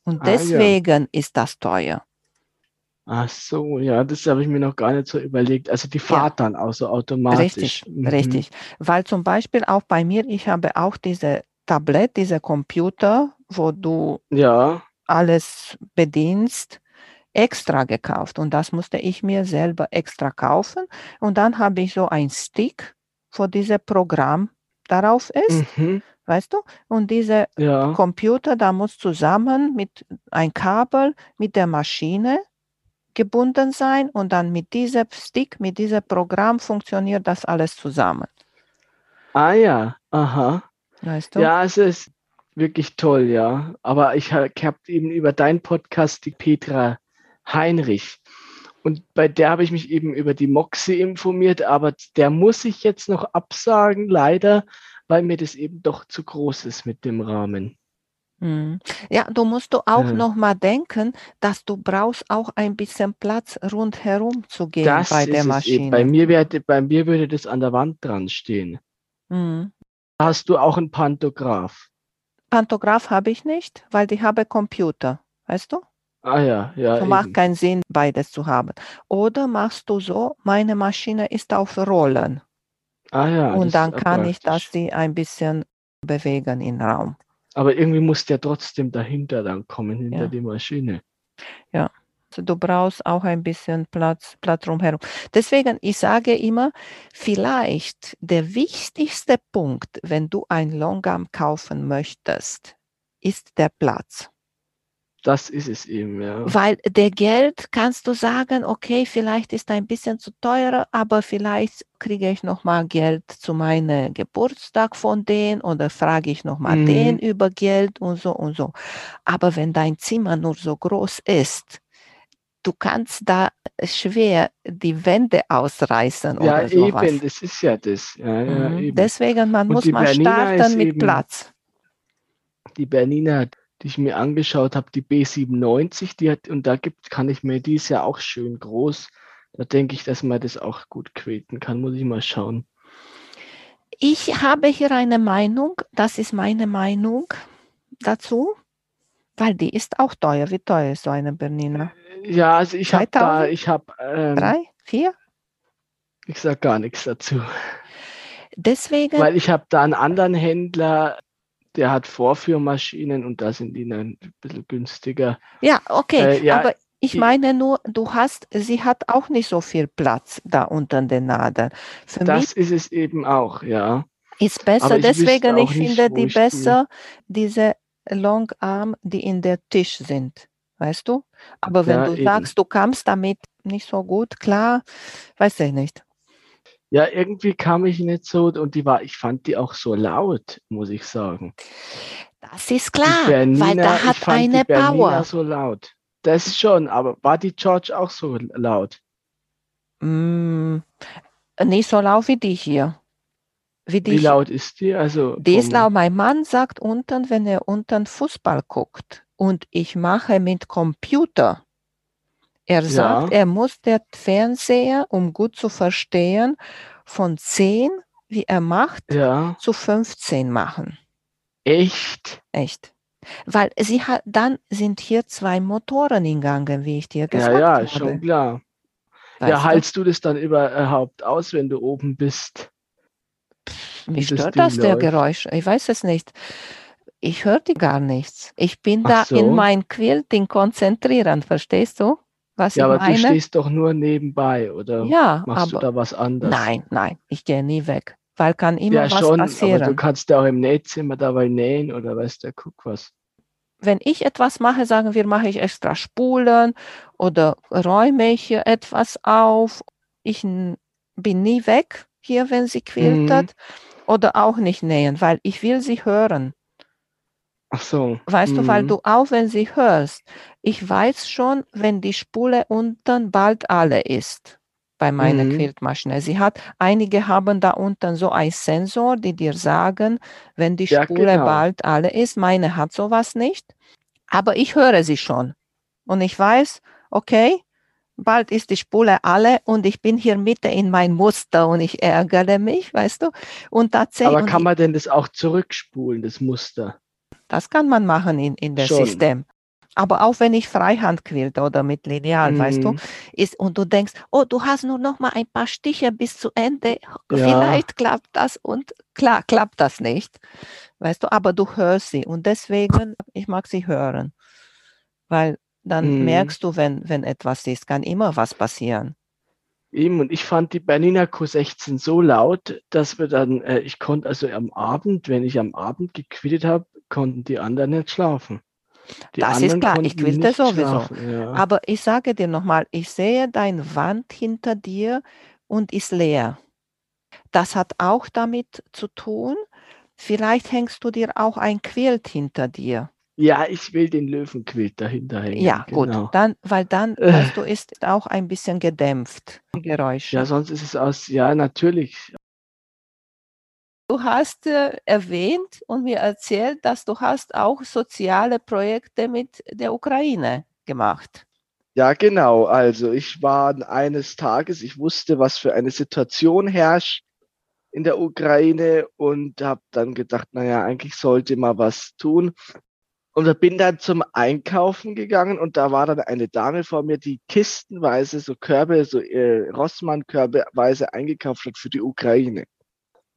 [SPEAKER 1] Und ah, deswegen ja. ist das teuer.
[SPEAKER 2] Ach so, ja, das habe ich mir noch gar nicht so überlegt. Also die Fahrt ja. dann auch so automatisch.
[SPEAKER 1] Richtig, mhm. richtig. Weil zum Beispiel auch bei mir, ich habe auch diese Tablet, diese Computer, wo du
[SPEAKER 2] ja
[SPEAKER 1] alles bedienst, extra gekauft. Und das musste ich mir selber extra kaufen. Und dann habe ich so ein Stick, wo dieses Programm darauf ist. Mhm. Weißt du? Und dieser ja. Computer, da muss zusammen mit ein Kabel mit der Maschine gebunden sein und dann mit diesem Stick, mit diesem Programm funktioniert das alles zusammen.
[SPEAKER 2] Ah ja, aha. Weißt du? Ja, es ist wirklich toll, ja. Aber ich habe eben über deinen Podcast die Petra Heinrich. Und bei der habe ich mich eben über die Moxie informiert, aber der muss ich jetzt noch absagen, leider, weil mir das eben doch zu groß ist mit dem Rahmen.
[SPEAKER 1] Hm. Ja, du musst du auch ja. noch mal denken, dass du brauchst auch ein bisschen Platz rundherum zu gehen das bei der Maschine.
[SPEAKER 2] Bei mir, werde, bei mir würde das an der Wand dran stehen. Mhm. Hast du auch einen Pantograph?
[SPEAKER 1] Pantograph habe ich nicht, weil ich habe Computer, weißt du?
[SPEAKER 2] Ah ja, ja.
[SPEAKER 1] So macht keinen Sinn, beides zu haben. Oder machst du so, meine Maschine ist auf Rollen.
[SPEAKER 2] Ah ja.
[SPEAKER 1] Und dann kann praktisch. ich das die ein bisschen bewegen im Raum.
[SPEAKER 2] Aber irgendwie muss der trotzdem dahinter dann kommen, hinter ja. die Maschine.
[SPEAKER 1] Ja. Du brauchst auch ein bisschen Platz, Platz drumherum. Deswegen, ich sage immer, vielleicht der wichtigste Punkt, wenn du ein Longarm kaufen möchtest, ist der Platz.
[SPEAKER 2] Das ist es eben, ja.
[SPEAKER 1] Weil der Geld kannst du sagen, okay, vielleicht ist ein bisschen zu teuer, aber vielleicht kriege ich noch mal Geld zu meinem Geburtstag von denen oder frage ich noch mal mhm. den über Geld und so und so. Aber wenn dein Zimmer nur so groß ist, du kannst da schwer die Wände ausreißen
[SPEAKER 2] ja,
[SPEAKER 1] oder sowas.
[SPEAKER 2] eben, das ist ja das. Ja, ja,
[SPEAKER 1] mhm. Deswegen, man muss mal starten mit eben, Platz.
[SPEAKER 2] Die Bernina, die ich mir angeschaut habe, die B97, die hat, und da gibt, kann ich mir, die ist ja auch schön groß. Da denke ich, dass man das auch gut quäten kann. Muss ich mal schauen.
[SPEAKER 1] Ich habe hier eine Meinung, das ist meine Meinung dazu, weil die ist auch teuer. Wie teuer ist so eine Bernina?
[SPEAKER 2] Ja, also ich habe da, ich habe.
[SPEAKER 1] Ähm, Drei, vier?
[SPEAKER 2] Ich sage gar nichts dazu.
[SPEAKER 1] Deswegen.
[SPEAKER 2] Weil ich habe da einen anderen Händler, der hat Vorführmaschinen und da sind die dann ein bisschen günstiger.
[SPEAKER 1] Ja, okay. Äh, ja, aber ich meine nur, du hast, sie hat auch nicht so viel Platz da unter den Nadeln.
[SPEAKER 2] Für das ist es eben auch, ja.
[SPEAKER 1] Ist besser, deswegen ich finde die besser, diese Long Arm, die in der Tisch sind weißt du? Aber wenn ja, du eben. sagst, du kamst damit nicht so gut klar, weiß ich nicht.
[SPEAKER 2] Ja, irgendwie kam ich nicht so und die war, ich fand die auch so laut, muss ich sagen.
[SPEAKER 1] Das ist klar, Bernina, weil da hat eine die Power.
[SPEAKER 2] so laut. Das schon, aber war die George auch so laut?
[SPEAKER 1] Mm, nicht so laut wie die hier. Wie,
[SPEAKER 2] Wie laut ist die? Also
[SPEAKER 1] die ist laut. Mein Mann sagt unten, wenn er unten Fußball guckt und ich mache mit Computer. Er sagt,
[SPEAKER 2] Ja.
[SPEAKER 1] er muss der Fernseher, um gut zu verstehen, von 10, wie er macht,
[SPEAKER 2] Ja,
[SPEAKER 1] zu 15 machen.
[SPEAKER 2] echt?
[SPEAKER 1] Echt. Weil sie hat, dann sind hier zwei Motoren in Gange, wie ich dir
[SPEAKER 2] Ja,
[SPEAKER 1] gesagt
[SPEAKER 2] ja,
[SPEAKER 1] habe.
[SPEAKER 2] ist schon klar.
[SPEAKER 1] weißt
[SPEAKER 2] Ja, haltst du das dann überhaupt aus, wenn du oben bist?
[SPEAKER 1] Mich
[SPEAKER 2] das
[SPEAKER 1] stört
[SPEAKER 2] Ding
[SPEAKER 1] das, der? Geräusch. Ich weiß es nicht. Ich höre die gar nichts. Ich bin
[SPEAKER 2] Ach
[SPEAKER 1] da
[SPEAKER 2] so.
[SPEAKER 1] in mein Quilting konzentrieren, verstehst du, was
[SPEAKER 2] Ja,
[SPEAKER 1] ich
[SPEAKER 2] aber du
[SPEAKER 1] meine?
[SPEAKER 2] stehst doch nur nebenbei, oder
[SPEAKER 1] ja,
[SPEAKER 2] machst du
[SPEAKER 1] aber
[SPEAKER 2] da was anderes?
[SPEAKER 1] nein, nein, ich gehe nie weg, weil kann immer
[SPEAKER 2] Ja,
[SPEAKER 1] was
[SPEAKER 2] schon, aber
[SPEAKER 1] passieren.
[SPEAKER 2] du kannst ja auch im Nähzimmer dabei nähen oder weißt der guck was.
[SPEAKER 1] Wenn ich etwas mache, sagen wir, mache ich extra Spulen oder räume ich hier etwas auf. Ich bin nie weg hier, wenn sie
[SPEAKER 2] Mhm.
[SPEAKER 1] quiltet oder auch nicht nähen, weil ich will sie hören.
[SPEAKER 2] Ach so.
[SPEAKER 1] Weißt du, weil
[SPEAKER 2] mhm.
[SPEAKER 1] du auch, wenn sie hörst, ich weiß schon, wenn die Spule unten bald alle ist bei meiner
[SPEAKER 2] Mhm.
[SPEAKER 1] Quiltmaschine. Sie hat, einige haben da unten so ein Sensor, die dir sagen, wenn die
[SPEAKER 2] Ja,
[SPEAKER 1] Spule
[SPEAKER 2] genau.
[SPEAKER 1] bald alle ist. Meine hat sowas nicht, aber ich höre sie schon und ich weiß, okay, bald ist die Spule alle und ich bin hier mitten in mein Muster und ich ärgere mich, weißt du? Und tatsächlich,
[SPEAKER 2] Aber kann man denn das auch zurückspulen, das Muster?
[SPEAKER 1] Das kann man machen in, in der
[SPEAKER 2] Schon.
[SPEAKER 1] System. Aber auch wenn ich Freihand quilte oder mit Lineal, weißt du,
[SPEAKER 2] Mhm.
[SPEAKER 1] ist, und du denkst, oh, du hast nur noch mal ein paar Stiche bis zu Ende,
[SPEAKER 2] Ja.
[SPEAKER 1] vielleicht klappt das und klar klappt das nicht, weißt du, aber du hörst sie und deswegen, ich mag sie hören, weil dann
[SPEAKER 2] Mhm.
[SPEAKER 1] merkst du, wenn, wenn etwas ist, kann immer was passieren.
[SPEAKER 2] Eben, und ich fand die Bernina Q16 so laut, dass wir dann, äh, ich konnte also am Abend, wenn ich am Abend gequittet habe, konnten die anderen nicht schlafen. Die
[SPEAKER 1] Das ist klar, ich quilte
[SPEAKER 2] nicht
[SPEAKER 1] sowieso.
[SPEAKER 2] schlafen, Ja.
[SPEAKER 1] Aber ich sage dir nochmal, ich sehe deine Wand hinter dir und ist leer. Das hat auch damit zu tun, vielleicht hängst du dir auch ein Quilt hinter dir.
[SPEAKER 2] ja, ich will den Löwenquilt dahinter hängen.
[SPEAKER 1] Ja, gut,
[SPEAKER 2] genau.
[SPEAKER 1] dann, weil dann,
[SPEAKER 2] Äh.
[SPEAKER 1] weißt du, ist auch ein bisschen gedämpft, Geräusche.
[SPEAKER 2] Ja, sonst ist es aus, ja, natürlich.
[SPEAKER 1] Du hast äh, erwähnt und mir erzählt, dass du hast auch soziale Projekte mit der Ukraine gemacht.
[SPEAKER 2] Ja, genau. Also ich war eines Tages, ich wusste, was für eine Situation herrscht in der Ukraine und habe dann gedacht, naja, eigentlich sollte man was tun. Und bin dann zum Einkaufen gegangen und da war dann eine Dame vor mir, die kistenweise so Körbe, so äh, Rossmann-Körbeweise eingekauft hat für die Ukraine.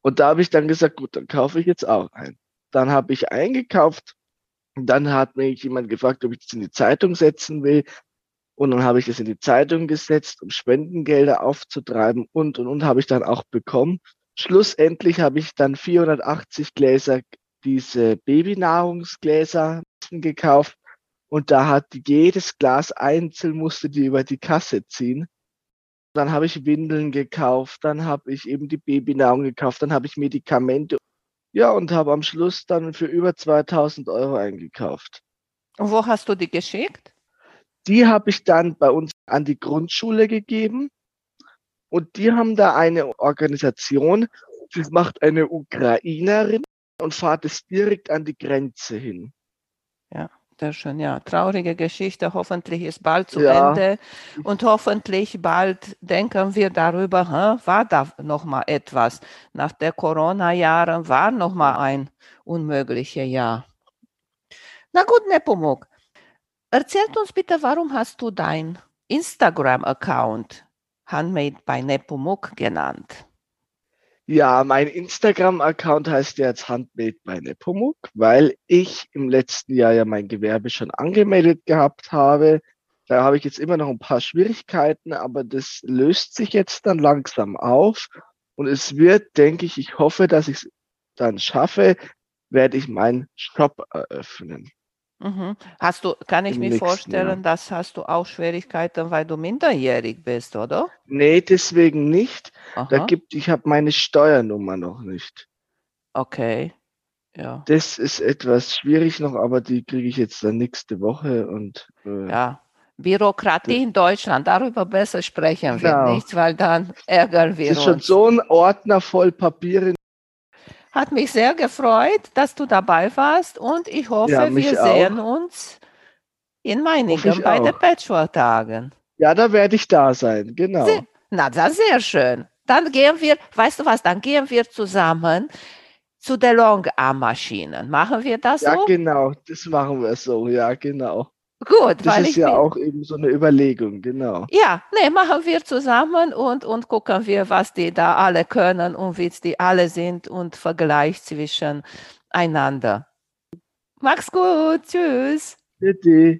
[SPEAKER 2] Und da habe ich dann gesagt, gut, dann kaufe ich jetzt auch ein. Dann habe ich eingekauft und dann hat mich jemand gefragt, ob ich das in die Zeitung setzen will. Und dann habe ich das in die Zeitung gesetzt, um Spendengelder aufzutreiben und, und, und habe ich dann auch bekommen. Schlussendlich habe ich dann 480 Gläser, diese Babynahrungsgläser gekauft und da hat jedes Glas einzeln musste die über die Kasse ziehen. Dann habe ich Windeln gekauft, dann habe ich eben die Babynahrung gekauft, dann habe ich Medikamente. Ja, und habe am Schluss dann für über 2000 Euro eingekauft.
[SPEAKER 1] Und wo hast du die geschickt?
[SPEAKER 2] Die habe ich dann bei uns an die Grundschule gegeben. Und die haben da eine Organisation, das macht eine Ukrainerin und fahrt es direkt an die Grenze hin.
[SPEAKER 1] Sehr schön, ja. Traurige Geschichte. Hoffentlich ist bald zu
[SPEAKER 2] Ja.
[SPEAKER 1] Ende und hoffentlich bald denken wir darüber, hä, war da noch mal etwas. Nach der Corona-Jahren war noch mal ein unmögliches Jahr. Na gut, Nepomuk, erzählt uns bitte, warum hast du dein Instagram-Account Handmade by Nepomuk genannt?
[SPEAKER 2] Ja, mein Instagram-Account heißt jetzt Handmade bei Nepomuk, weil ich im letzten Jahr ja mein Gewerbe schon angemeldet gehabt habe. Da habe ich jetzt immer noch ein paar Schwierigkeiten, aber das löst sich jetzt dann langsam auf. Und es wird, denke ich, ich hoffe, dass ich es dann schaffe, werde ich meinen Shop eröffnen.
[SPEAKER 1] Mhm. Hast du, kann ich
[SPEAKER 2] Im
[SPEAKER 1] mir vorstellen,
[SPEAKER 2] Jahr.
[SPEAKER 1] dass hast du auch Schwierigkeiten, weil du minderjährig bist, oder?
[SPEAKER 2] Nee, deswegen nicht. Da
[SPEAKER 1] Aha,
[SPEAKER 2] gibt, ich habe meine Steuernummer noch nicht.
[SPEAKER 1] okay. Ja.
[SPEAKER 2] Das ist etwas schwierig noch, aber die kriege ich jetzt dann nächste Woche und äh,
[SPEAKER 1] Ja, Bürokratie in Deutschland, darüber besser sprechen wir
[SPEAKER 2] Genau.
[SPEAKER 1] nicht, weil dann ärgern wir
[SPEAKER 2] es ist schon
[SPEAKER 1] uns.
[SPEAKER 2] so ein Ordner voll Papiere
[SPEAKER 1] Hat mich sehr gefreut, dass du dabei warst und ich hoffe,
[SPEAKER 2] Ja,
[SPEAKER 1] wir
[SPEAKER 2] auch.
[SPEAKER 1] sehen uns in Meiningen bei den
[SPEAKER 2] auch.
[SPEAKER 1] Patchwork-Tagen.
[SPEAKER 2] Ja, da werde ich da sein, genau.
[SPEAKER 1] Sehr, na, das ist sehr schön. Dann gehen wir, weißt du was, dann gehen wir zusammen zu den Longarm-Maschinen. Machen wir das
[SPEAKER 2] Ja,
[SPEAKER 1] so?
[SPEAKER 2] genau, das machen wir so, ja, genau.
[SPEAKER 1] Gut,
[SPEAKER 2] Das ist ja auch eben so eine Überlegung, genau.
[SPEAKER 1] Ja, nee, machen wir zusammen und, und gucken wir, was die da alle können und wie es die alle sind und Vergleich zwischen einander. Mach's gut, tschüss.
[SPEAKER 2] Bitte.